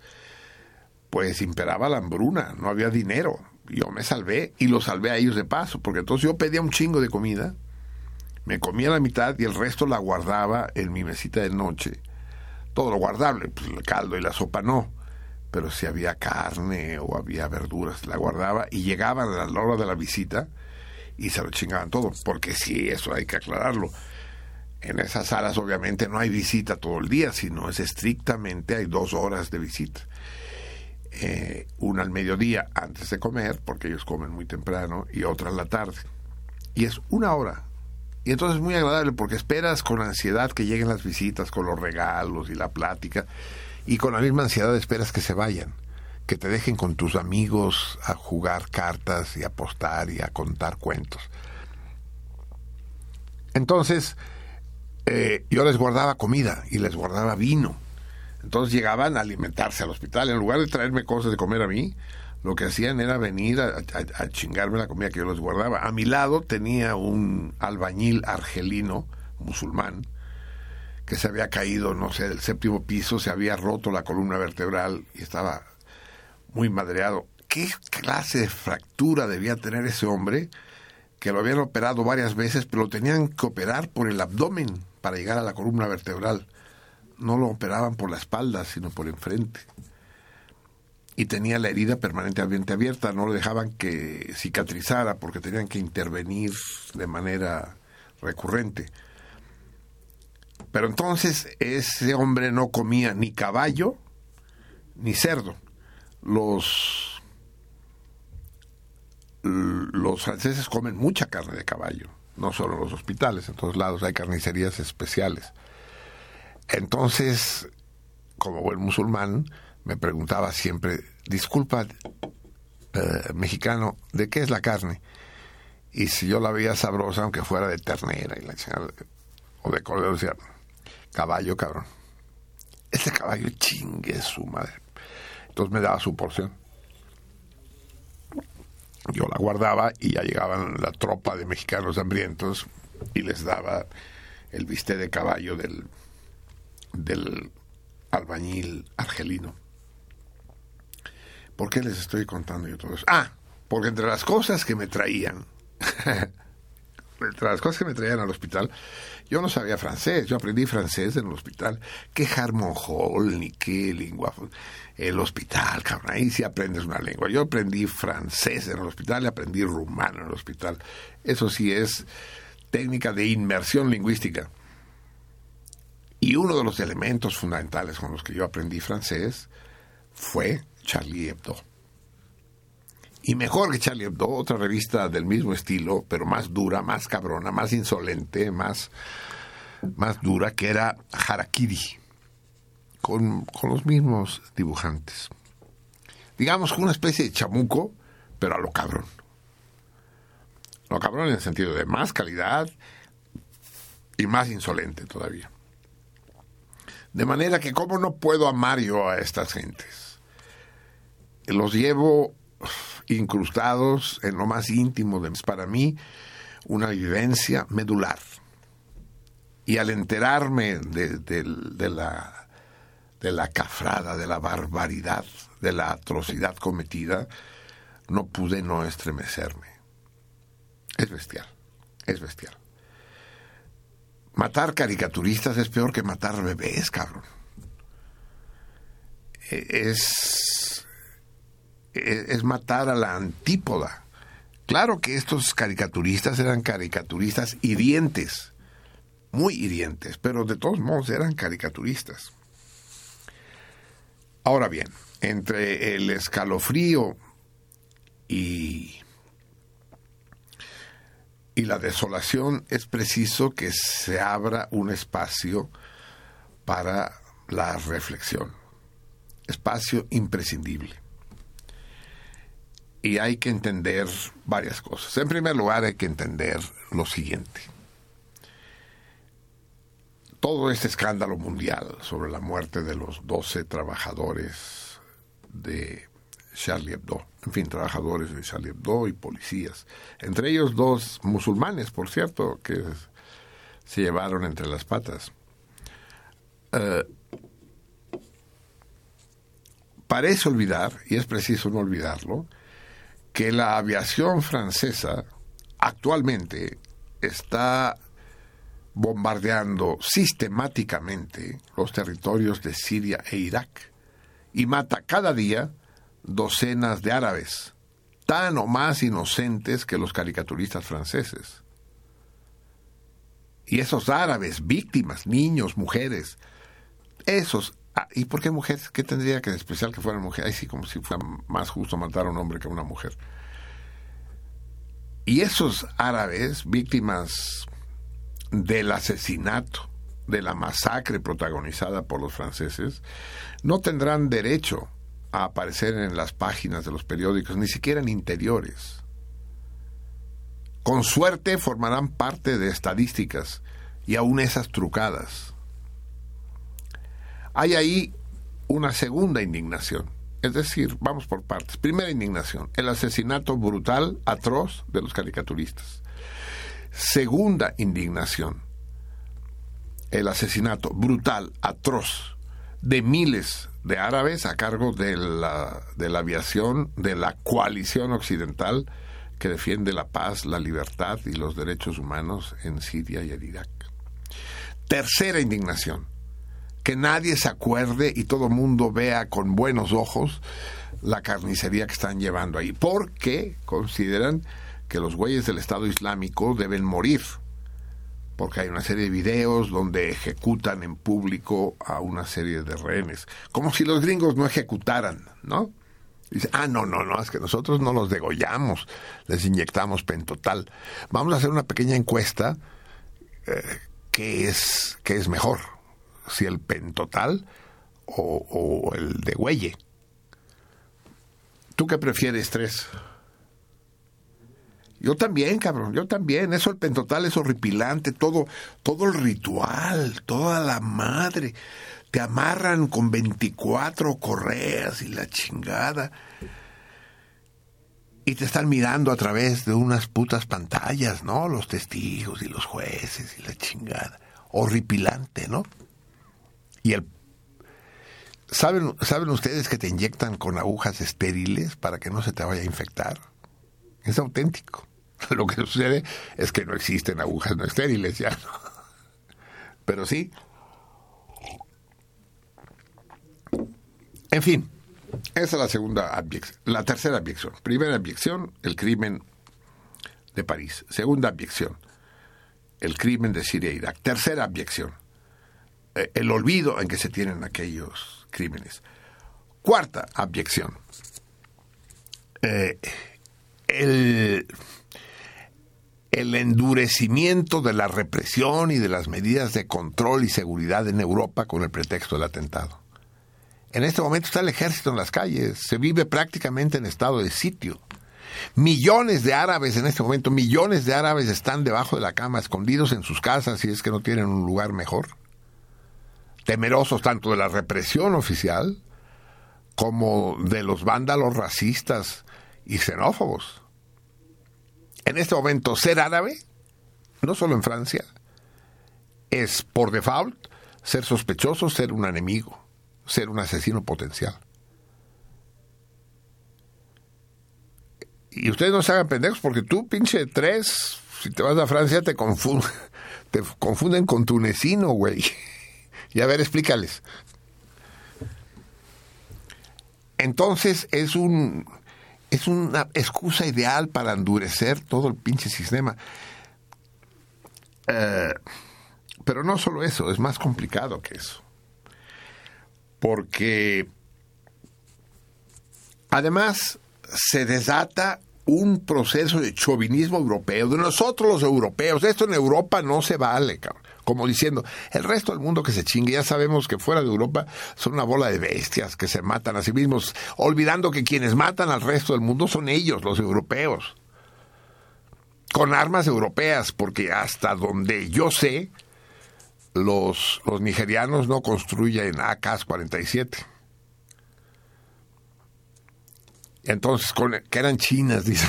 pues imperaba la hambruna, no había dinero. Yo me salvé y lo salvé a ellos de paso, porque entonces yo pedía un chingo de comida, me comía la mitad y el resto la guardaba en mi mesita de noche. Todo lo guardable, pues el caldo y la sopa no, pero si había carne o había verduras, la guardaba y llegaban a la hora de la visita y se lo chingaban todo, porque sí, eso hay que aclararlo en esas salas obviamente no hay visita todo el día, sino es estrictamente hay dos horas de visita. Eh, una al mediodía antes de comer, porque ellos comen muy temprano, y otra en la tarde. Y es una hora. Y entonces es muy agradable porque esperas con ansiedad que lleguen las visitas, con los regalos y la plática, y con la misma ansiedad esperas que se vayan, que te dejen con tus amigos a jugar cartas y apostar y a contar cuentos. Entonces, eh, yo les guardaba comida y les guardaba vino. Entonces llegaban a alimentarse al hospital. En lugar de traerme cosas de comer a mí, lo que hacían era venir a, chingarme la comida que yo les guardaba. A mi lado tenía un albañil argelino, musulmán, que se había caído, no sé, del séptimo piso, se había roto la columna vertebral y estaba muy madreado. ¿Qué clase de fractura debía tener ese hombre? Que lo habían operado varias veces, pero lo tenían que operar por el abdomen para llegar a la columna vertebral. No lo operaban por la espalda, sino por enfrente. Y tenía la herida permanentemente abierta, no lo dejaban que cicatrizara porque tenían que intervenir de manera recurrente. Pero entonces ese hombre no comía ni caballo ni cerdo. Los, los franceses comen mucha carne de caballo no solo en los hospitales, en todos lados hay carnicerías especiales. Entonces, como buen musulmán, me preguntaba siempre, disculpa, eh, mexicano, ¿de qué es la carne? Y si yo la veía sabrosa, aunque fuera de ternera y la o de cordero, decía, caballo, cabrón. Este caballo chingue su madre. Entonces me daba su porción yo la guardaba y ya llegaban la tropa de mexicanos hambrientos y les daba el bistec de caballo del, del albañil argelino. ¿Por qué les estoy contando yo todo eso? Ah, porque entre las cosas que me traían, entre las cosas que me traían al hospital, yo no sabía francés, yo aprendí francés en el hospital. ¿Qué Hall ni qué lengua? El hospital, cabrón, ahí sí aprendes una lengua. Yo aprendí francés en el hospital y aprendí rumano en el hospital. Eso sí es técnica de inmersión lingüística. Y uno de los elementos fundamentales con los que yo aprendí francés fue Charlie Hebdo. Y mejor que Charlie Hebdo, otra revista del mismo estilo, pero más dura, más cabrona, más insolente, más, más dura, que era Harakiri, con, con los mismos dibujantes. Digamos, una especie de chamuco, pero a lo cabrón. No, cabrón en el sentido de más calidad y más insolente todavía. De manera que, ¿cómo no puedo amar yo a estas gentes? Los llevo incrustados en lo más íntimo de para mí una vivencia medular. Y al enterarme de, de, la, de la cafrada, de la barbaridad, de la atrocidad cometida, no pude no estremecerme. Es bestial, es bestial. Matar caricaturistas es peor que matar bebés, cabrón. Es, es matar a la antípoda. Claro que estos caricaturistas eran caricaturistas hirientes, muy hirientes, pero de todos modos eran caricaturistas. Ahora bien, entre el escalofrío y, y la desolación es preciso que se abra un espacio para la reflexión, espacio imprescindible. Y hay que entender varias cosas. En primer lugar, hay que entender lo siguiente. Todo este escándalo mundial sobre la muerte de los 12 trabajadores de Charlie Hebdo, en fin, trabajadores de Charlie Hebdo y policías, entre ellos dos musulmanes, por cierto, que se llevaron entre las patas. Eh, parece olvidar, y es preciso no olvidarlo, que la aviación francesa actualmente está bombardeando sistemáticamente los territorios de Siria e Irak y mata cada día docenas de árabes, tan o más inocentes que los caricaturistas franceses. Y esos árabes, víctimas, niños, mujeres, esos... Ah, ¿Y por qué mujeres? ¿Qué tendría que de especial que fueran mujeres? Ay, sí, como si fuera más justo matar a un hombre que a una mujer. Y esos árabes, víctimas del asesinato, de la masacre protagonizada por los franceses, no tendrán derecho a aparecer en las páginas de los periódicos, ni siquiera en interiores. Con suerte formarán parte de estadísticas y aún esas trucadas. Hay ahí una segunda indignación. Es decir, vamos por partes. Primera indignación, el asesinato brutal, atroz de los caricaturistas. Segunda indignación, el asesinato brutal, atroz de miles de árabes a cargo de la, de la aviación de la coalición occidental que defiende la paz, la libertad y los derechos humanos en Siria y en Irak. Tercera indignación, que nadie se acuerde y todo el mundo vea con buenos ojos la carnicería que están llevando ahí, porque consideran que los güeyes del Estado Islámico deben morir, porque hay una serie de videos donde ejecutan en público a una serie de rehenes, como si los gringos no ejecutaran, ¿no? Dice, ah, no, no, no, es que nosotros no los degollamos, les inyectamos pentotal. Vamos a hacer una pequeña encuesta, eh, ¿qué, es, ¿qué es mejor? Si el pentotal o, o el de güeye. ¿Tú qué prefieres, Tres? Yo también, cabrón, yo también. Eso el pentotal es horripilante, todo, todo el ritual, toda la madre. Te amarran con 24 correas y la chingada. Y te están mirando a través de unas putas pantallas, ¿no? Los testigos y los jueces y la chingada. Horripilante, ¿no? Y el ¿Saben, ¿Saben ustedes que te inyectan con agujas estériles para que no se te vaya a infectar? Es auténtico. Lo que sucede es que no existen agujas no estériles ya. Pero sí. En fin, esa es la segunda abyección. La tercera abyección. Primera abyección, el crimen de París. Segunda abyección, el crimen de Siria e Irak. Tercera abyección, el olvido en que se tienen aquellos crímenes. Cuarta abyección, eh, el, el endurecimiento de la represión y de las medidas de control y seguridad en Europa con el pretexto del atentado. En este momento está el ejército en las calles, se vive prácticamente en estado de sitio. Millones de árabes en este momento, millones de árabes están debajo de la cama, escondidos en sus casas, si es que no tienen un lugar mejor. Temerosos tanto de la represión oficial como de los vándalos racistas y xenófobos. En este momento, ser árabe, no solo en Francia, es por default ser sospechoso, ser un enemigo, ser un asesino potencial. Y ustedes no se hagan pendejos porque tú, pinche tres, si te vas a Francia te confunden, te confunden con tunecino, güey. Y a ver, explícales. Entonces es un es una excusa ideal para endurecer todo el pinche sistema. Eh, pero no solo eso, es más complicado que eso. Porque además se desata un proceso de chauvinismo europeo, de nosotros los europeos. Esto en Europa no se vale, cabrón. Como diciendo, el resto del mundo que se chingue, ya sabemos que fuera de Europa son una bola de bestias que se matan a sí mismos, olvidando que quienes matan al resto del mundo son ellos, los europeos. Con armas europeas, porque hasta donde yo sé, los, los nigerianos no construyen AK-47. Entonces, con, que eran chinas, dice.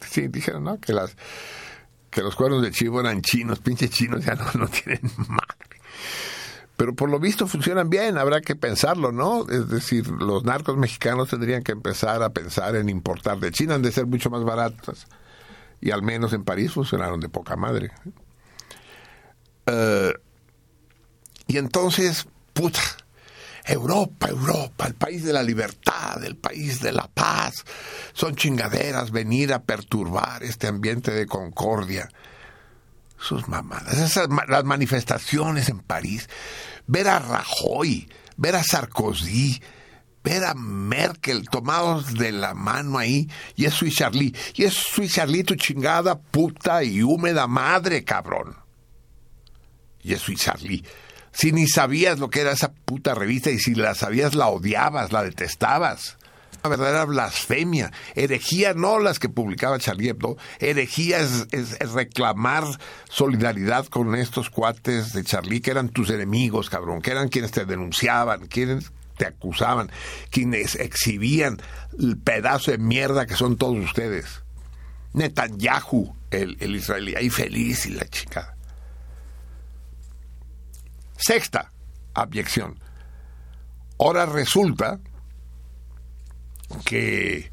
sí, dijeron, ¿no? Que las que los cuernos de chivo eran chinos, pinches chinos ya no, tienen madre. Pero por lo visto funcionan bien, habrá que pensarlo, ¿no? Es decir, los narcos mexicanos tendrían que empezar a pensar en importar de China, han de ser mucho más baratas. Y al menos en París funcionaron de poca madre. Uh, y entonces, puta, Europa, Europa, el país de la libertad, el país de la paz. Son chingaderas venir a perturbar este ambiente de concordia. Sus mamadas, esas las manifestaciones en París, ver a Rajoy, ver a Sarkozy, ver a Merkel tomados de la mano ahí, y es su Charlie, y es su Charlie tu chingada puta y húmeda madre, cabrón. Y es su Charlie si ni sabías lo que era esa puta revista y si la sabías la odiabas, la detestabas. Una verdadera blasfemia. Herejía no las que publicaba Charlie Hebdo. Herejía es, reclamar solidaridad con estos cuates de Charlie que eran tus enemigos, cabrón, que eran quienes te denunciaban, quienes te acusaban, quienes exhibían el pedazo de mierda que son todos ustedes. Netanyahu, el, el israelí, ahí feliz y la chica. Sexta abyección. Ahora resulta que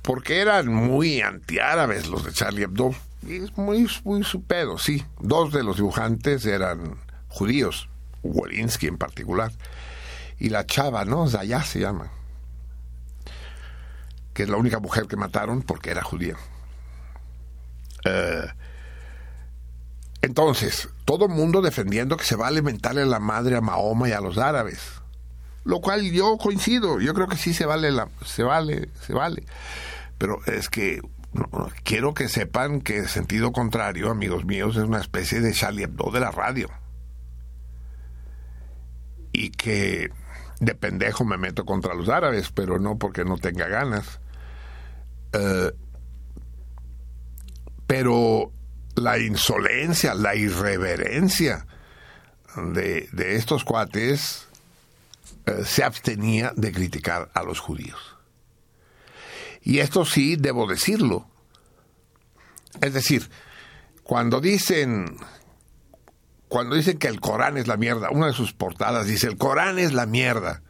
porque eran muy antiárabes los de Charlie Hebdo, es muy, muy su pedo, sí. Dos de los dibujantes eran judíos, Wolinsky en particular, y la chava, ¿no? Zaya se llama, que es la única mujer que mataron porque era judía. Eh, entonces, todo el mundo defendiendo que se va a alimentarle la madre a Mahoma y a los árabes. Lo cual yo coincido, yo creo que sí se vale, la, se vale, se vale. Pero es que quiero que sepan que sentido contrario, amigos míos, es una especie de Charlie de la radio. Y que de pendejo me meto contra los árabes, pero no porque no tenga ganas. Eh, pero la insolencia, la irreverencia de, estos cuates eh, se abstenía de criticar a los judíos. Y esto sí, debo decirlo. Es decir, cuando dicen cuando dicen que el Corán es la mierda, una de sus portadas dice el Corán es la mierda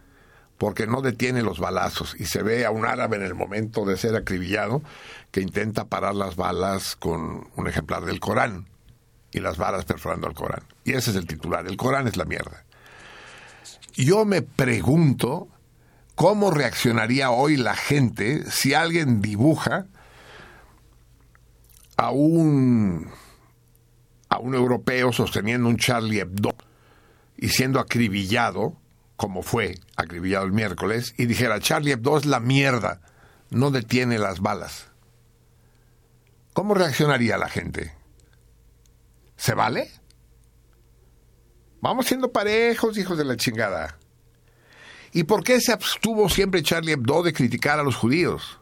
porque no detiene los balazos y se ve a un árabe en el momento de ser acribillado que intenta parar las balas con un ejemplar del Corán y las balas perforando al Corán. Y ese es el titular, el Corán es la mierda. Yo me pregunto cómo reaccionaría hoy la gente si alguien dibuja a un a un europeo sosteniendo un Charlie Hebdo y siendo acribillado, como fue acribillado el miércoles, y dijera Charlie Hebdo es la mierda, no detiene las balas. ¿Cómo reaccionaría la gente? ¿Se vale? Vamos siendo parejos, hijos de la chingada. ¿Y por qué se abstuvo siempre Charlie Hebdo de criticar a los judíos?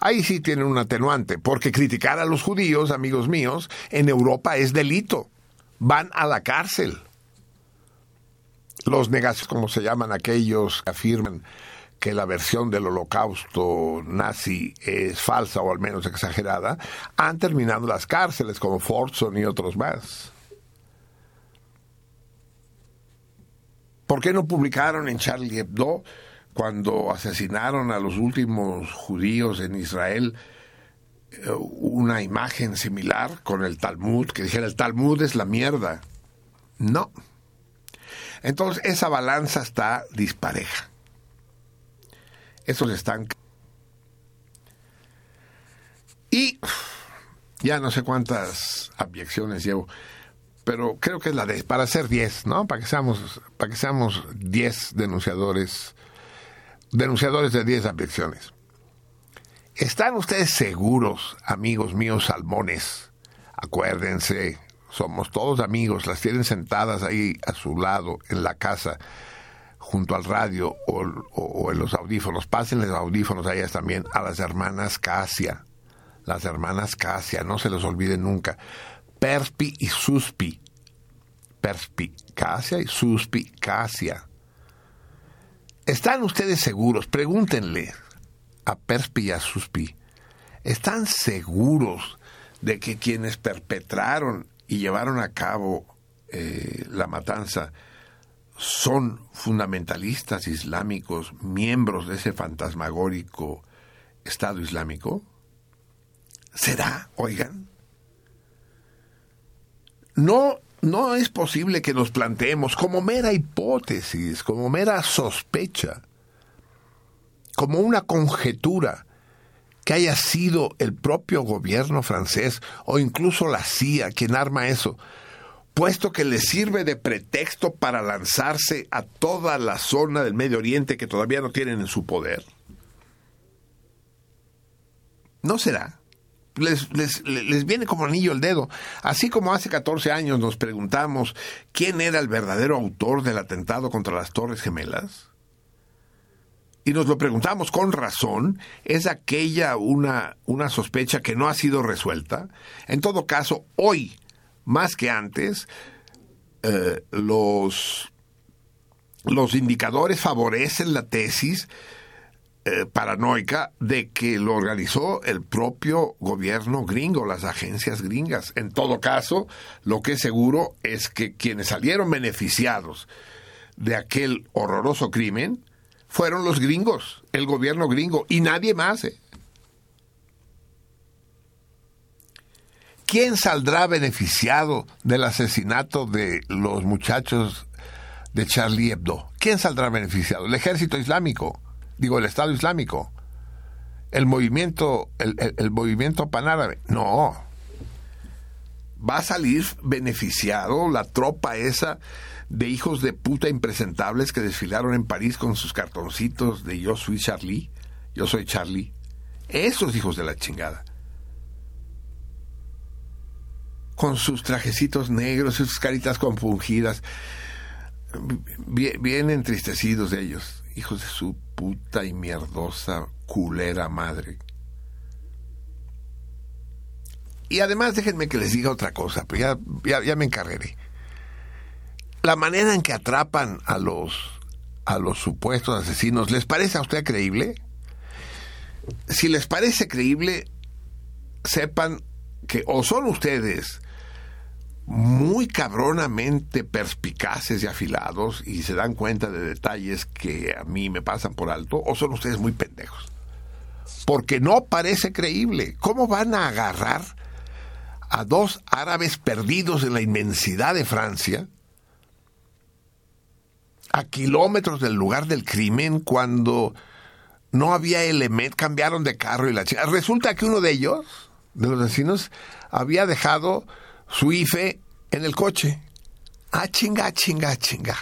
Ahí sí tienen un atenuante, porque criticar a los judíos, amigos míos, en Europa es delito. Van a la cárcel. Los negacionistas, como se llaman aquellos que afirman que la versión del holocausto nazi es falsa o al menos exagerada, han terminado las cárceles como Fordson y otros más. ¿Por qué no publicaron en Charlie Hebdo cuando asesinaron a los últimos judíos en Israel eh, una imagen similar con el Talmud, que dijera el Talmud es la mierda? No. Entonces esa balanza está dispareja. Esos están... Y ya no sé cuántas abyecciones llevo pero creo que es la de para ser 10, ¿no? Para que seamos para que seamos 10 denunciadores denunciadores de 10 abyecciones. ¿Están ustedes seguros, amigos míos salmones? Acuérdense, somos todos amigos, las tienen sentadas ahí a su lado en la casa junto al radio o, en los audífonos. Pásenles audífonos a ellas también, a las hermanas Casia. Las hermanas Casia, no se los olviden nunca perspi y suspi. Perspicacia y suspicacia. ¿Están ustedes seguros? Pregúntenle a Perspi y a Suspi. ¿Están seguros de que quienes perpetraron y llevaron a cabo eh, la matanza son fundamentalistas islámicos, miembros de ese fantasmagórico Estado Islámico? ¿Será? Oigan. No, no es posible que nos planteemos como mera hipótesis, como mera sospecha, como una conjetura, que haya sido el propio gobierno francés o incluso la CIA quien arma eso, puesto que le sirve de pretexto para lanzarse a toda la zona del Medio Oriente que todavía no tienen en su poder. ¿No será? les, les, les, viene como anillo el dedo. Así como hace 14 años nos preguntamos quién era el verdadero autor del atentado contra las Torres Gemelas. Y nos lo preguntamos con razón, ¿es aquella una, una sospecha que no ha sido resuelta? En todo caso, hoy, más que antes, eh, los, los indicadores favorecen la tesis eh, paranoica de que lo organizó el propio gobierno gringo, las agencias gringas. En todo caso, lo que es seguro es que quienes salieron beneficiados de aquel horroroso crimen fueron los gringos, el gobierno gringo y nadie más. ¿eh? ¿Quién saldrá beneficiado del asesinato de los muchachos de Charlie Hebdo? ¿Quién saldrá beneficiado? El ejército islámico digo, el Estado Islámico, el movimiento, el, movimiento panárabe. No. Va a salir beneficiado la tropa esa de hijos de puta impresentables que desfilaron en París con sus cartoncitos de yo soy Charlie, yo soy Charlie. Esos hijos de la chingada. Con sus trajecitos negros, sus caritas compungidas, bien, entristecidos ellos hijos de su puta y mierdosa culera madre. Y además déjenme que les diga otra cosa, pero ya, ya, me encargaré. La manera en que atrapan a los, a los supuestos asesinos, ¿les parece a usted creíble? Si les parece creíble, sepan que o son ustedes muy cabronamente perspicaces y afilados y se dan cuenta de detalles que a mí me pasan por alto, o son ustedes muy pendejos. Porque no parece creíble. ¿Cómo van a agarrar a dos árabes perdidos en la inmensidad de Francia a kilómetros del lugar del crimen cuando no había elemento, cambiaron de carro y la chica? Resulta que uno de ellos, de los vecinos, había dejado su IFE en el coche. Ah, chinga, chinga, chinga.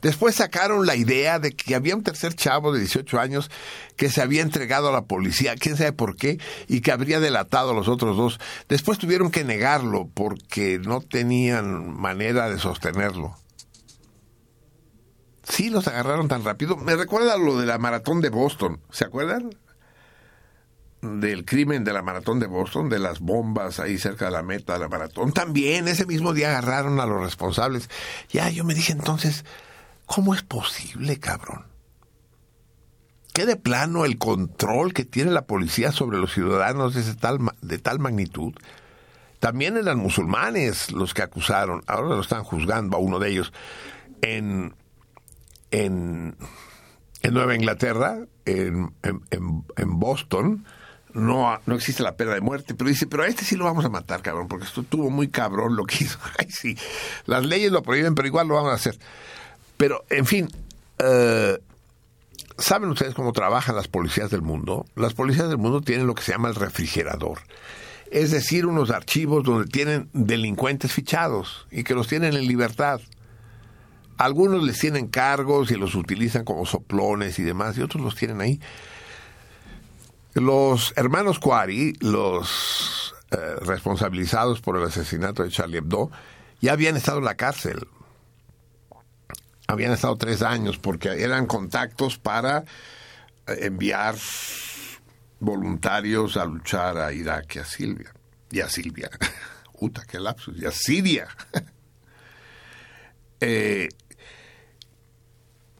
Después sacaron la idea de que había un tercer chavo de 18 años que se había entregado a la policía, quién sabe por qué, y que habría delatado a los otros dos. Después tuvieron que negarlo porque no tenían manera de sostenerlo. Sí, los agarraron tan rápido. Me recuerda lo de la maratón de Boston, ¿se acuerdan? del crimen de la maratón de Boston, de las bombas ahí cerca de la meta de la maratón, también ese mismo día agarraron a los responsables. Ya yo me dije entonces, ¿cómo es posible, cabrón? ¿Qué de plano el control que tiene la policía sobre los ciudadanos es de tal, de tal magnitud? También eran musulmanes los que acusaron, ahora lo están juzgando a uno de ellos en, en, en Nueva Inglaterra, en, en, en Boston, no, no existe la pena de muerte, pero dice, pero a este sí lo vamos a matar, cabrón, porque esto tuvo muy cabrón lo que hizo. Ay, sí, las leyes lo prohíben, pero igual lo vamos a hacer. Pero, en fin, eh, ¿saben ustedes cómo trabajan las policías del mundo? Las policías del mundo tienen lo que se llama el refrigerador. Es decir, unos archivos donde tienen delincuentes fichados y que los tienen en libertad. Algunos les tienen cargos y los utilizan como soplones y demás, y otros los tienen ahí. Los hermanos Quarry, los eh, responsabilizados por el asesinato de Charlie Hebdo, ya habían estado en la cárcel. Habían estado tres años porque eran contactos para enviar voluntarios a luchar a Irak y a Silvia. Y a Silvia. Uta, qué lapsus. Y a Siria. eh,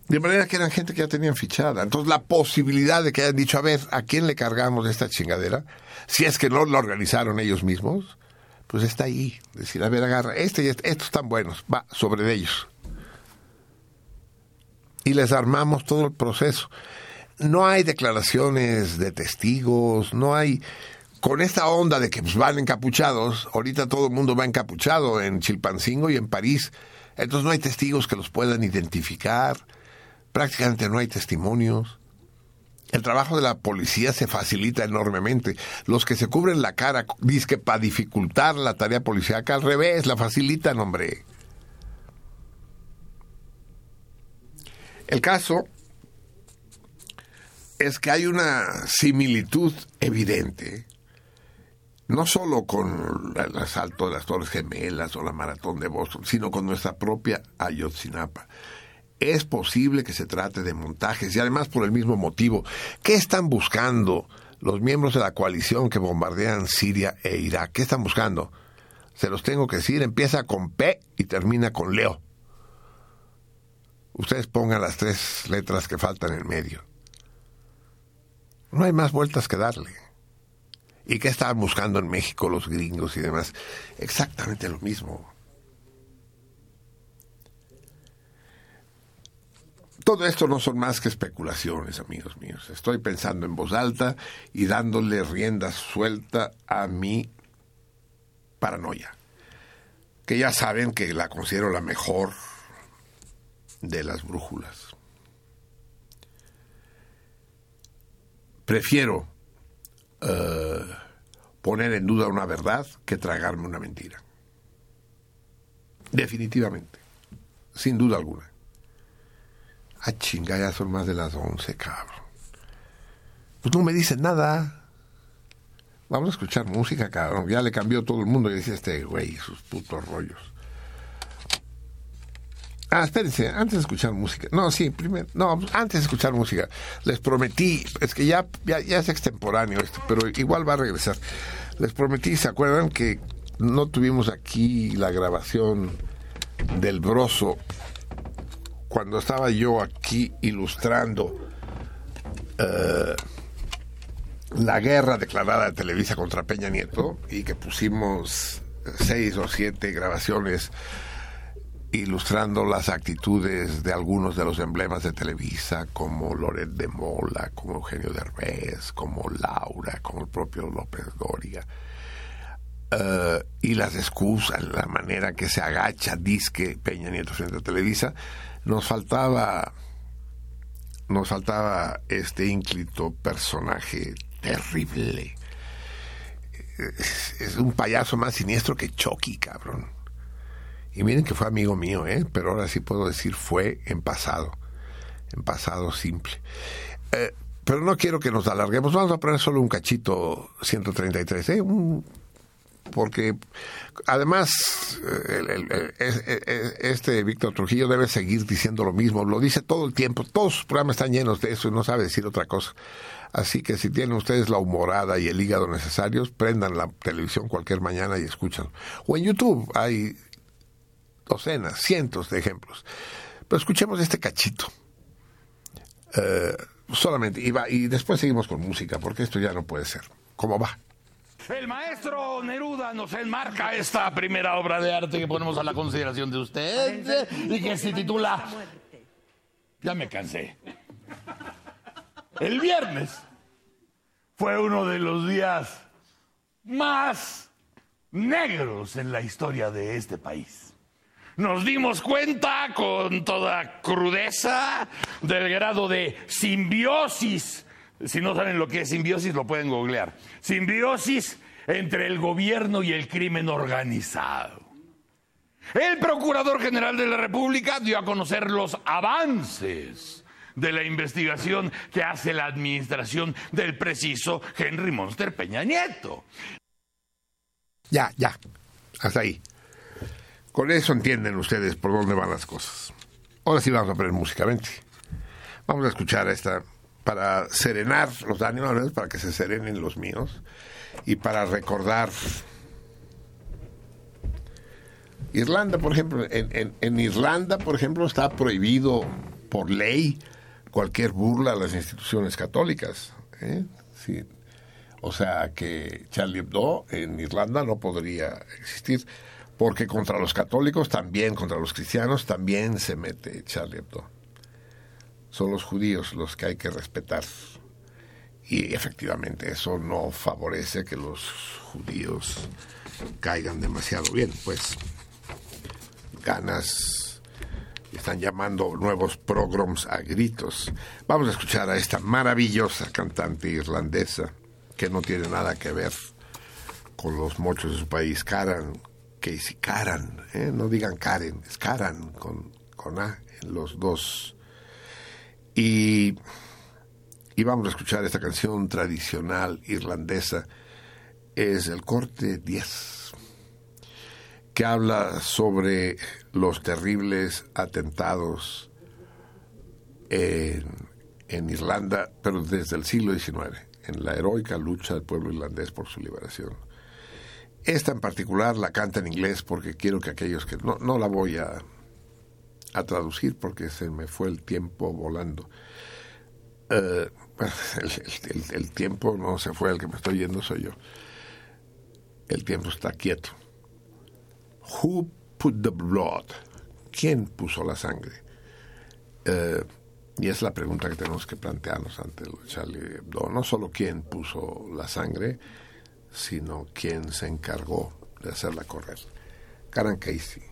de manera que eran gente que ya tenían fichada. Entonces la posibilidad de que hayan dicho, a ver, ¿a quién le cargamos esta chingadera? Si es que no lo organizaron ellos mismos, pues está ahí. Decir, a ver, agarra, este y este, estos están buenos, va, sobre ellos. Y les armamos todo el proceso. No hay declaraciones de testigos, no hay... Con esta onda de que pues, van encapuchados, ahorita todo el mundo va encapuchado en Chilpancingo y en París, entonces no hay testigos que los puedan identificar prácticamente no hay testimonios. El trabajo de la policía se facilita enormemente. Los que se cubren la cara, que para dificultar la tarea policíaca, al revés, la facilitan, hombre. El caso es que hay una similitud evidente, no solo con el asalto de las Torres Gemelas o la maratón de Boston, sino con nuestra propia Ayotzinapa es posible que se trate de montajes y además por el mismo motivo. ¿Qué están buscando los miembros de la coalición que bombardean Siria e Irak? ¿Qué están buscando? Se los tengo que decir, empieza con P y termina con Leo. Ustedes pongan las tres letras que faltan en medio. No hay más vueltas que darle. ¿Y qué estaban buscando en México los gringos y demás? Exactamente lo mismo. Todo esto no son más que especulaciones, amigos míos. Estoy pensando en voz alta y dándole rienda suelta a mi paranoia, que ya saben que la considero la mejor de las brújulas. Prefiero eh, poner en duda una verdad que tragarme una mentira. Definitivamente, sin duda alguna. Ah, chinga, ya son más de las once, cabrón. Pues no me dicen nada. Vamos a escuchar música, cabrón. Ya le cambió todo el mundo y decía este güey, sus putos rollos. Ah, espérense, antes de escuchar música. No, sí, primero. No, antes de escuchar música. Les prometí, es que ya, ya, ya es extemporáneo esto, pero igual va a regresar. Les prometí, ¿se acuerdan que no tuvimos aquí la grabación del broso cuando estaba yo aquí ilustrando eh, la guerra declarada de Televisa contra Peña Nieto y que pusimos seis o siete grabaciones ilustrando las actitudes de algunos de los emblemas de Televisa, como Loret de Mola, como Eugenio Derbez, como Laura, como el propio López Doria. Eh, y las excusas, la manera que se agacha disque Peña Nieto frente a Televisa, nos faltaba nos faltaba este ínclito personaje terrible. Es, un payaso más siniestro que Chucky, cabrón. Y miren que fue amigo mío, ¿eh? Pero ahora sí puedo decir fue en pasado. En pasado simple. Eh, pero no quiero que nos alarguemos. Vamos a poner solo un cachito 133, ¿eh? Porque además el- el- el- es- es- este Víctor Trujillo debe seguir diciendo lo mismo, lo dice todo el tiempo, todos sus programas están llenos de eso y no sabe decir otra cosa. Así que si tienen ustedes la humorada y el hígado necesarios, prendan la televisión cualquier mañana y escuchan. O en YouTube hay docenas, cientos de ejemplos. Pero escuchemos este cachito. Eh, solamente, y, va- y después seguimos con música, porque esto ya no puede ser. ¿Cómo va? El maestro Neruda nos enmarca esta primera obra de arte que ponemos a la consideración de usted y que se titula Ya me cansé. El viernes fue uno de los días más negros en la historia de este país. Nos dimos cuenta con toda crudeza del grado de simbiosis. Si no saben lo que es simbiosis, lo pueden googlear. Simbiosis entre el gobierno y el crimen organizado. El Procurador General de la República dio a conocer los avances de la investigación que hace la administración del preciso Henry Monster Peña Nieto. Ya, ya. Hasta ahí. Con eso entienden ustedes por dónde van las cosas. Ahora sí vamos a poner música, vente. Vamos a escuchar esta para serenar los ánimos, para que se serenen los míos y para recordar. Irlanda, por ejemplo, en Irlanda, por ejemplo, está prohibido por ley cualquier burla a las instituciones católicas. ¿eh? Sí. O sea que Charlie Hebdo en Irlanda no podría existir, porque contra los católicos también, contra los cristianos también se mete Charlie Hebdo. Son los judíos los que hay que respetar. Y efectivamente eso no favorece que los judíos caigan demasiado bien, pues ganas están llamando nuevos programs a gritos. Vamos a escuchar a esta maravillosa cantante irlandesa que no tiene nada que ver con los mochos de su país, Karan, Casey Karan, ¿eh? no digan Karen, es Karan con, con A en los dos. Y, y vamos a escuchar esta canción tradicional irlandesa, es el corte 10 que habla sobre los terribles atentados en, en Irlanda, pero desde el siglo XIX, en la heroica lucha del pueblo irlandés por su liberación. Esta en particular la canta en inglés porque quiero que aquellos que... No, no la voy a, a traducir porque se me fue el tiempo volando. Eh, el, tiempo no se fue, el que me estoy yendo soy yo. El tiempo está quieto. Who put the blood? ¿Quién puso la sangre? Eh, y es la pregunta que tenemos que plantearnos ante de Charlie Hebdo. No solo quién puso la sangre, sino quién se encargó de hacerla correr. Karen Casey.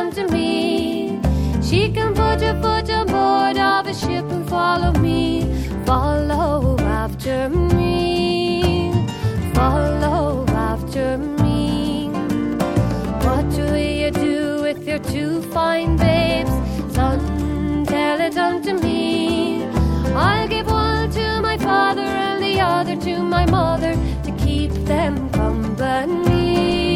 It unto me. She can put your foot on board of a ship and follow me. Follow after me. Follow after me. What will you do with your two fine babes? Son, tell it unto me. I'll give one to my father and the other to my mother to keep them company.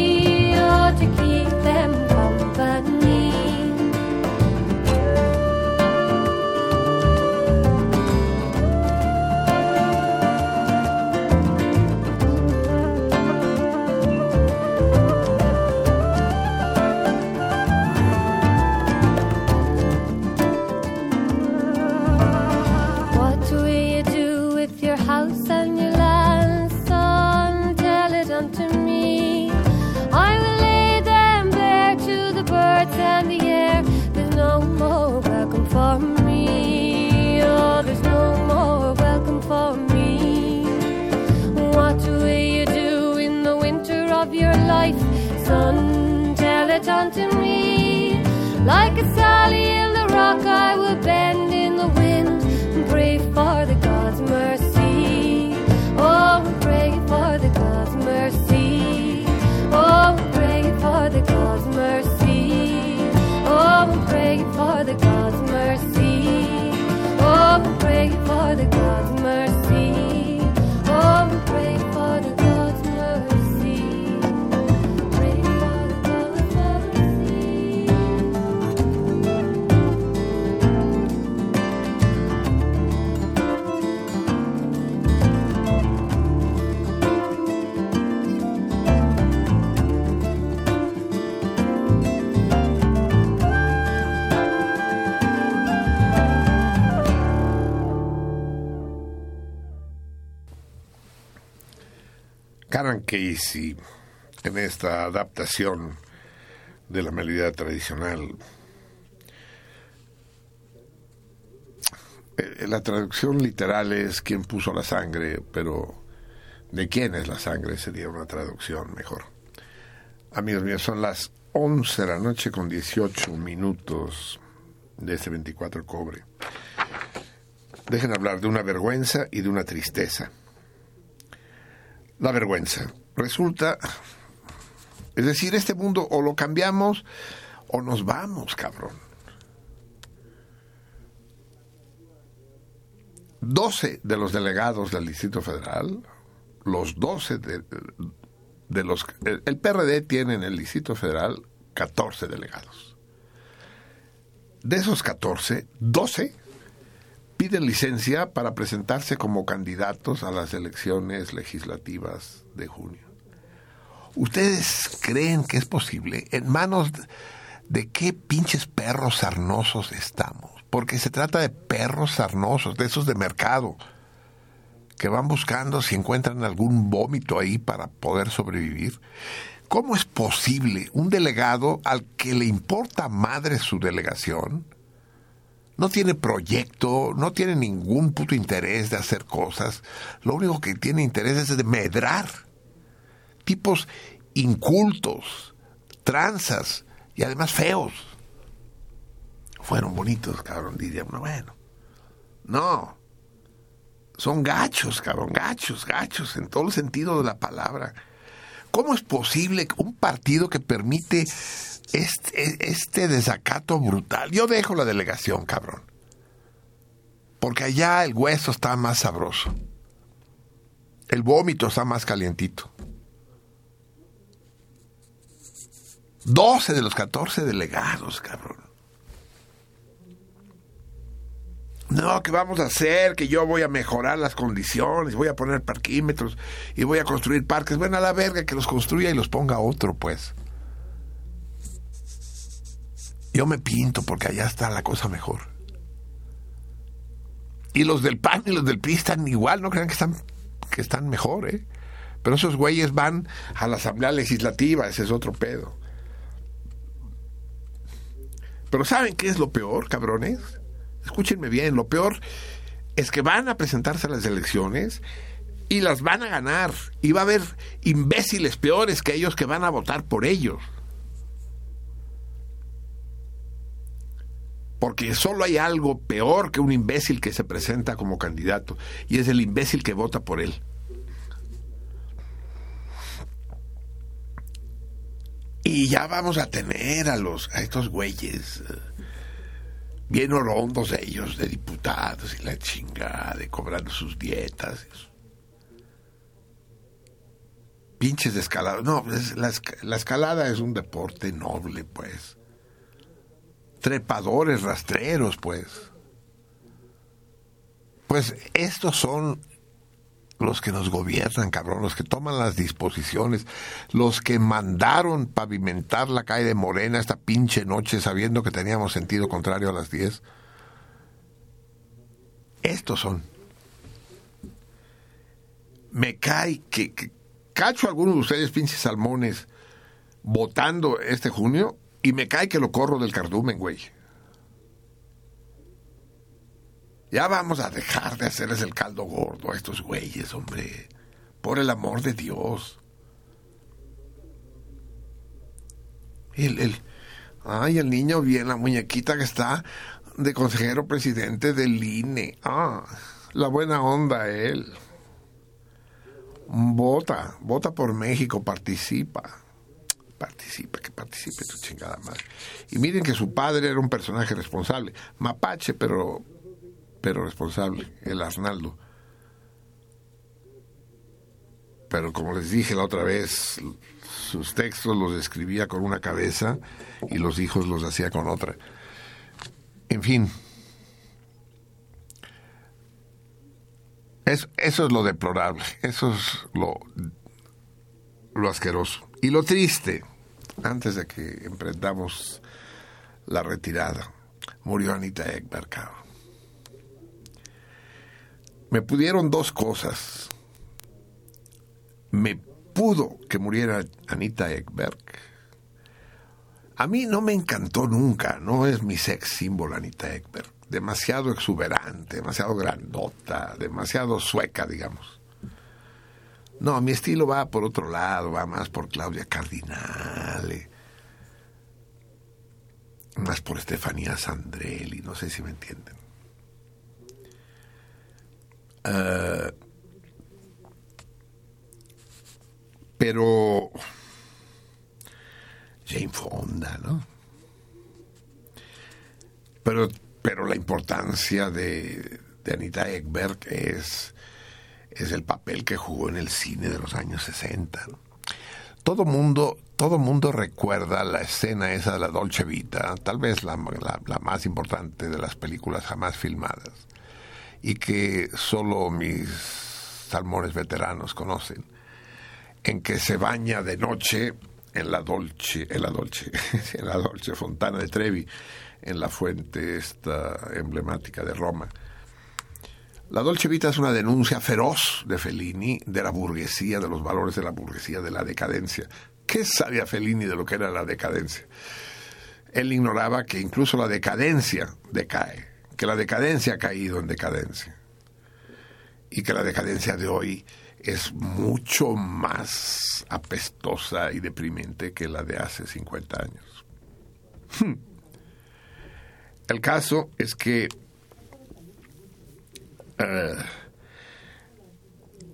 Karen Casey, en esta adaptación de la melodía tradicional. Eh, La traducción literal es quién puso la sangre, pero de quién es la sangre sería una traducción mejor. Amigos míos, son las 11 de la noche con 18 minutos de este 24 cobre. Dejen hablar de una vergüenza y de una tristeza. La vergüenza. Resulta, es decir, este mundo o lo cambiamos o nos vamos, cabrón. 12 de los delegados del Distrito Federal, los 12 de, de los... El, PRD tiene en el Distrito Federal 14 delegados. De esos 14, 12 piden licencia para presentarse como candidatos a las elecciones legislativas de junio. ¿Ustedes creen que es posible? ¿En manos de, qué pinches perros sarnosos estamos? Porque se trata de perros sarnosos, de esos de mercado, que van buscando si encuentran algún vómito ahí para poder sobrevivir. ¿Cómo es posible un delegado al que le importa madre su delegación? No tiene proyecto, no tiene ningún puto interés de hacer cosas. Lo único que tiene interés es de medrar. Tipos incultos, tranzas y además feos. Fueron bonitos, cabrón, diría uno. Bueno, no. Son gachos, cabrón, gachos, gachos, en todo el sentido de la palabra. ¿Cómo es posible un partido que permite este, este desacato brutal? Yo dejo la delegación, cabrón. Porque allá el hueso está más sabroso. El vómito está más calientito. 12 de los 14 delegados, cabrón. No, ¿qué vamos a hacer? Que yo voy a mejorar las condiciones, voy a poner parquímetros y voy a construir parques. Bueno, a la verga que los construya y los ponga otro, pues. Yo me pinto porque allá está la cosa mejor. Y los del PAN y los del PRI están igual, no crean que están, que están mejor, ¿eh? Pero esos güeyes van a la Asamblea Legislativa, ese es otro pedo. Pero ¿saben qué es lo peor, cabrones? Escúchenme bien, lo peor es que van a presentarse a las elecciones Y las van a ganar. Y va a haber imbéciles peores que ellos que van a votar por ellos. Porque solo hay algo peor que un imbécil que se presenta como candidato. Y es el imbécil que vota por él. Y ya vamos a tener a los a estos güeyes eh, bien orondos ellos de diputados y la chingada de cobrando sus dietas. Pinches de escalada. No, es- la, esca- la escalada es un deporte noble, pues. Trepadores, rastreros, pues. Pues estos son los que nos gobiernan, cabrón, los que toman las disposiciones, los que mandaron pavimentar la calle de Morena esta pinche noche sabiendo que teníamos sentido contrario a las 10. Estos son. Me cae que, cacho a alguno de ustedes, pinches salmones, votando este junio y me cae que lo corro del cardumen, güey. Ya vamos a dejar de hacerles el caldo gordo a estos güeyes, hombre. Por el amor de Dios. El, el, ay, el niño bien, la muñequita que está de consejero presidente del INE. Ah, la buena onda él. Vota, vota por México, participa. Participa, que participe tu chingada madre. Y miren que su padre era un personaje responsable. Mapache, pero pero responsable, el Arnaldo. Pero como les dije la otra vez, sus textos los escribía con una cabeza y los hijos los hacía con otra. En fin, es, eso es lo deplorable, eso es lo, lo asqueroso. Y lo triste, antes de que emprendamos la retirada, murió Anita Ekberg, me pudieron dos cosas. Me pudo que muriera Anita Ekberg. A mí no me encantó nunca, no es mi sex símbolo Anita Ekberg. Demasiado exuberante, demasiado grandota, demasiado sueca, digamos. No, mi estilo va por otro lado, va más por Claudia Cardinale, más por Estefanía Sandrelli, no sé si me entienden. Uh, pero Jane Fonda, ¿no? Pero, pero la importancia de, de Anita Ekberg es, es el papel que jugó en el cine de los años 60. ¿no? Todo mundo, todo mundo recuerda la escena esa de la Dolce Vita, tal vez la más importante de las películas jamás filmadas y que solo mis salmones veteranos conocen, en que se baña de noche en la Dolce, en la Dolce, en la Dolce Fontana de Trevi, en la fuente esta emblemática de Roma. La Dolce Vita es una denuncia feroz de Fellini de la burguesía, de los valores de la burguesía, de la decadencia. ¿Qué sabía Fellini de lo que era la decadencia? Él ignoraba que incluso la decadencia decae que la decadencia ha caído en decadencia y que la decadencia de hoy es mucho más apestosa y deprimente que la de hace 50 años. El caso es que uh,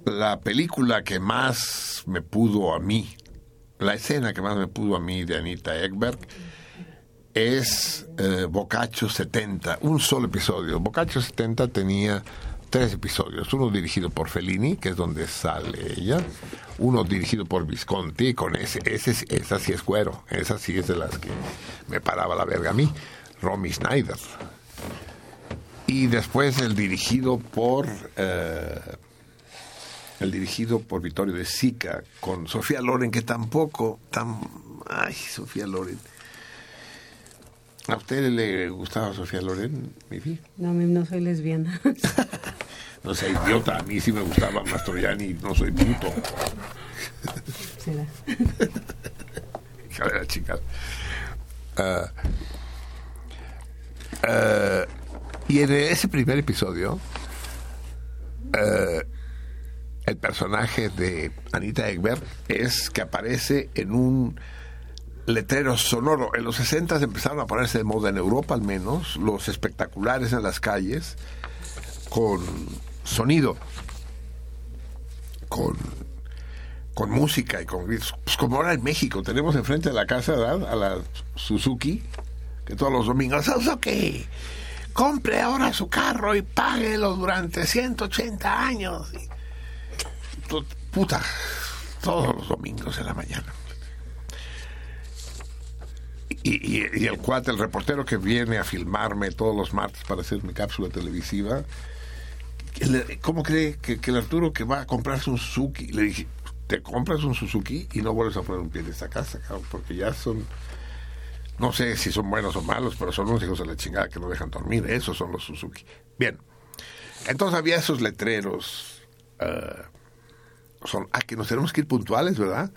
la película que más me pudo a mí, la escena que más me pudo a mí de Anita Ekberg, es eh, Boccaccio 70, un solo episodio. Boccaccio 70 tenía tres episodios, uno dirigido por Fellini, que es donde sale ella, uno dirigido por Visconti, con ese, ese esa sí es cuero, esa sí es de las que me paraba la verga a mí, Romy Schneider. Y después el dirigido por eh, el dirigido por Vittorio De Sica, con Sofía Loren, que tampoco, tan, ay, Sofía Loren. ¿A usted le gustaba Sofía Loren, Mifi? No, no soy lesbiana. No sea idiota, a mí sí me gustaba Mastroianni, no soy puto. Será. Hija de la chica. Uh, uh, y en ese primer episodio, uh, el, personaje de Anita Egbert es que aparece en un letrero sonoro. En los 60 empezaron a ponerse de moda en Europa al menos, los espectaculares en las calles con sonido, con, con música y con gritos. Pues como ahora en México tenemos enfrente de la casa ¿verdad? a la Suzuki, que todos los domingos, Suzuki, compre ahora su carro y páguelo durante 180 años. Puta, todos los domingos en la mañana. Y, y- y el cuate, el reportero que viene a filmarme todos los martes para hacer mi cápsula televisiva, le- ¿cómo cree que, el Arturo que va a comprarse un Suzuki? Le dije, te compras un Suzuki y no vuelves a poner un pie en esta casa, porque ya son, no sé si son buenos o malos, pero son unos hijos de la chingada que no dejan dormir, esos son los Suzuki. Bien, entonces había esos letreros, eh, son, ah, que nos tenemos que ir puntuales, ¿verdad?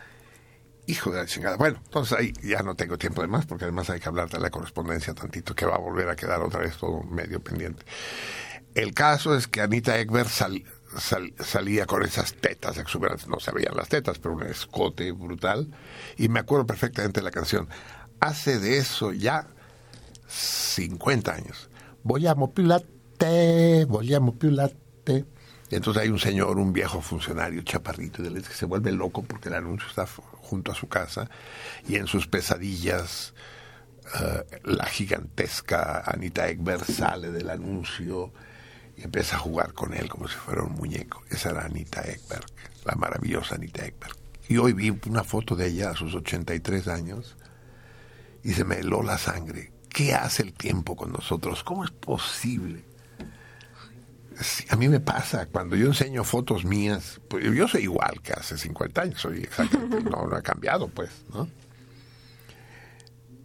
Hijo de la chingada. Bueno, entonces ahí ya no tengo tiempo de más, porque además hay que hablar de la correspondencia tantito, que va a volver a quedar otra vez todo medio pendiente. El caso es que Anita sal- sal- salía con esas tetas exuberantes, no se veían las tetas, pero un escote brutal, y me acuerdo perfectamente de la canción. Hace de eso ya 50 años. Voy a mopilate, voy a mopilate. Y entonces hay un señor, un viejo funcionario chaparrito, que se vuelve loco porque el anuncio está junto a su casa y en sus pesadillas eh, la gigantesca Anita Ekberg sale del anuncio y empieza a jugar con él como si fuera un muñeco. Esa era Anita Ekberg, la maravillosa Anita Ekberg. Y hoy vi una foto de ella a sus 83 años y se me heló la sangre. ¿Qué hace el tiempo con nosotros? ¿Cómo es posible? A mí me pasa, cuando yo enseño fotos mías, pues yo soy igual que hace 50 años, soy exactamente, no, ha cambiado, pues, ¿no?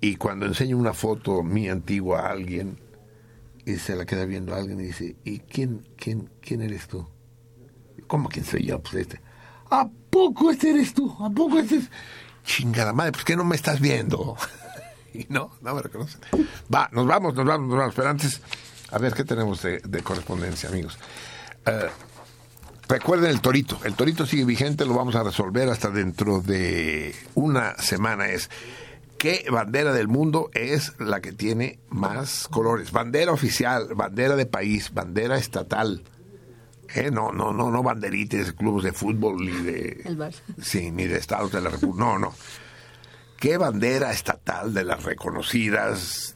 Y cuando enseño una foto mía antigua a alguien y se la queda viendo alguien y dice, ¿y quién, quién, quién eres tú? ¿Cómo quién soy yo? Pues este. ¿A poco este eres tú? ¿A poco este es? Chingada madre, pues que no me estás viendo. y no, no me reconocen. Va, nos vamos, nos vamos, nos vamos. Pero antes, a ver qué tenemos de, de correspondencia, amigos. Eh, recuerden el torito. El torito sigue vigente, lo vamos a resolver hasta dentro de una semana. Es ¿Qué bandera del mundo es la que tiene más colores? Bandera oficial, bandera de país, bandera estatal. ¿Eh? No, no, no, no banderitas de clubes de fútbol ni de El Barça. sí, ni de estados de la República. No, no. ¿Qué bandera estatal de las reconocidas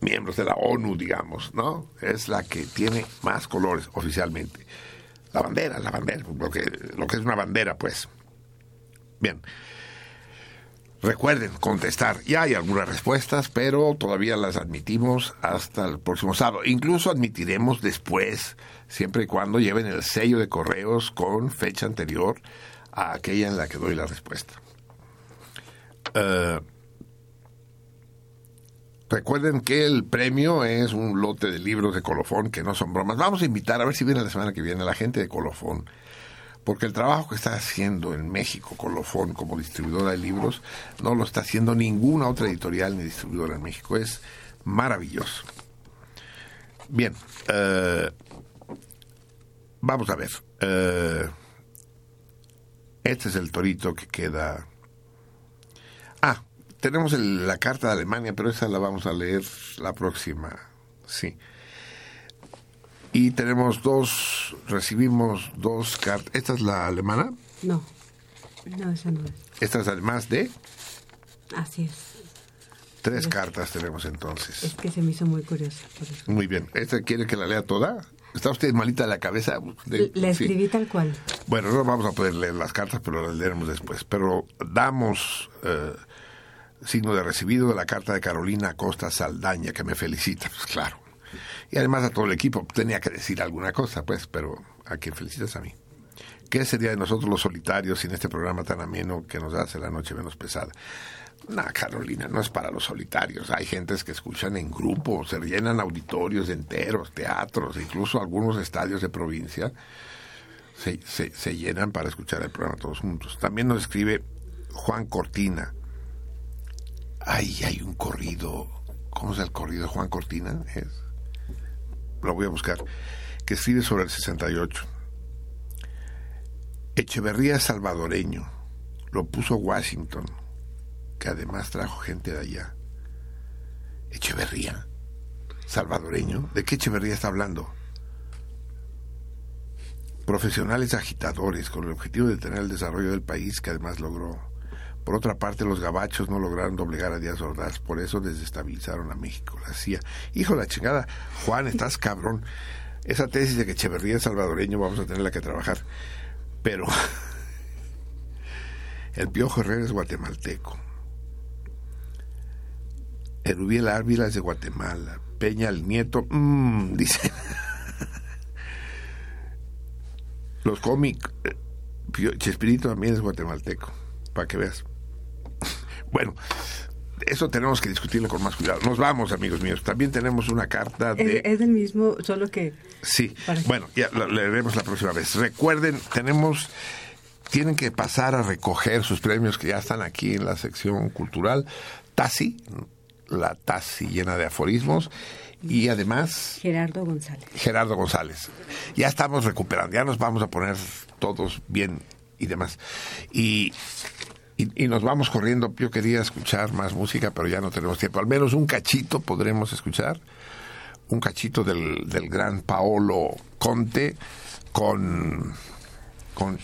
miembros de la ONU, digamos, no? Es la que tiene más colores oficialmente. La bandera, la bandera, lo lo que es una bandera, pues. Bien. Recuerden contestar. Ya hay algunas respuestas, pero todavía las admitimos hasta el próximo sábado. Incluso admitiremos después, siempre y cuando lleven el sello de correos con fecha anterior a aquella en la que doy la respuesta. Eh, recuerden que el premio es un lote de libros de colofón que no son bromas. Vamos a invitar, a ver si viene la semana que viene, la gente de colofón porque el trabajo que está haciendo en México Colofón como distribuidora de libros no lo está haciendo ninguna otra editorial ni distribuidora en México. Es maravilloso. Bien, eh, vamos a ver. Eh, este es el torito que queda. Tenemos el- la carta de Alemania, pero esa la vamos a leer la próxima. Sí. Y tenemos dos, recibimos dos cartas. ¿Esta es la alemana? No, no, esa no es. Esta es además de Así es. tres cartas tenemos entonces. Es que se me hizo muy curiosa. por eso. Muy bien. ¿Esta quiere que la lea toda? ¿Está usted malita de la cabeza? De- La sí. escribí tal cual. Bueno, no vamos a poder leer las cartas, pero las leeremos después. Pero damos eh, signo de recibido de la carta de Carolina Costa Saldaña, que me felicita, pues claro. Y además a todo el equipo tenía que decir alguna cosa, pues, pero a quien felicitas a mí. ¿Qué sería de nosotros los solitarios sin este programa tan ameno que nos hace la noche menos pesada? No, Carolina, no es para los solitarios. Hay gentes que escuchan en grupo, se llenan auditorios enteros, teatros, incluso algunos estadios de provincia se, se, se llenan para escuchar el programa todos juntos. También nos escribe Juan Cortina. Ay, hay un corrido. ¿Cómo es el corrido Juan Cortina? Es, lo voy a buscar. Que escribe sobre el 68. Echeverría salvadoreño, lo puso Washington, que además trajo gente de allá. Echeverría, salvadoreño, ¿de qué Echeverría está hablando? Profesionales agitadores con el objetivo de tener el desarrollo del país que además logró. Por otra parte, los gabachos no lograron doblegar a Díaz Ordaz, por eso desestabilizaron a México. La CIA. Hijo de la chingada, Juan, estás cabrón. Esa tesis de que Echeverría es salvadoreño vamos a tenerla que trabajar. Pero el Piojo Herrera es guatemalteco. Erubiel Ávila es de Guatemala. Peña el Nieto, mmm, dice. Los cómics. eh, Chespirito también es guatemalteco, para que veas. Bueno, eso tenemos que discutirlo con más cuidado. Nos vamos, amigos míos. También tenemos una carta Es, de... es del mismo, solo que... Sí, Para- bueno, ya lo leeremos la próxima vez. Recuerden, tenemos, tienen que pasar a recoger sus premios que ya están aquí en la sección cultural. Tasi, la Tasi llena de aforismos y además Gerardo González. Gerardo González. Ya estamos recuperando, ya nos vamos a poner todos bien y demás. Y, y, nos vamos corriendo. Yo quería escuchar más música, pero ya no tenemos tiempo. Al menos un cachito podremos escuchar. Un cachito del, del gran Paolo Conte con, con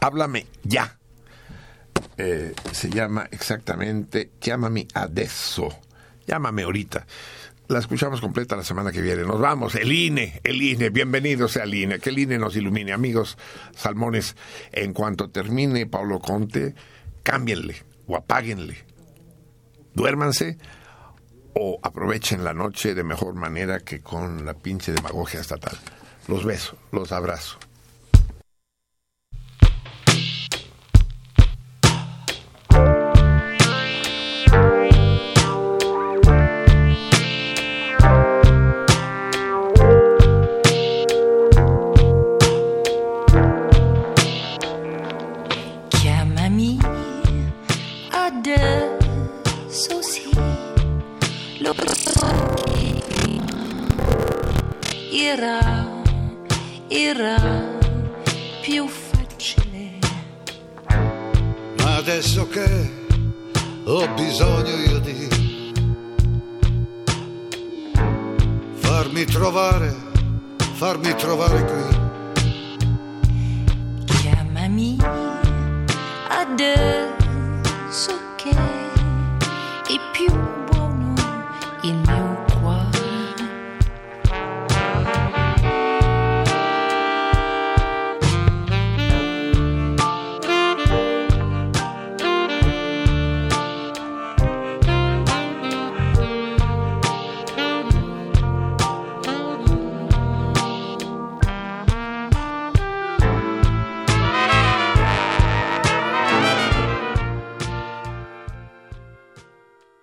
Háblame ya. Eh, se llama exactamente Llámame adesso. Llámame ahorita. La escuchamos completa la semana que viene. Nos vamos. El INE, el INE. Bienvenidos al INE. Que el INE nos ilumine. Amigos salmones, en cuanto termine Pablo Conte, cámbienle o apáguenle. Duérmanse o aprovechen la noche de mejor manera que con la pinche demagogia estatal. Los beso, los abrazo. Ho bisogno io di farmi trovare, farmi trovare qui. Chiamami adesso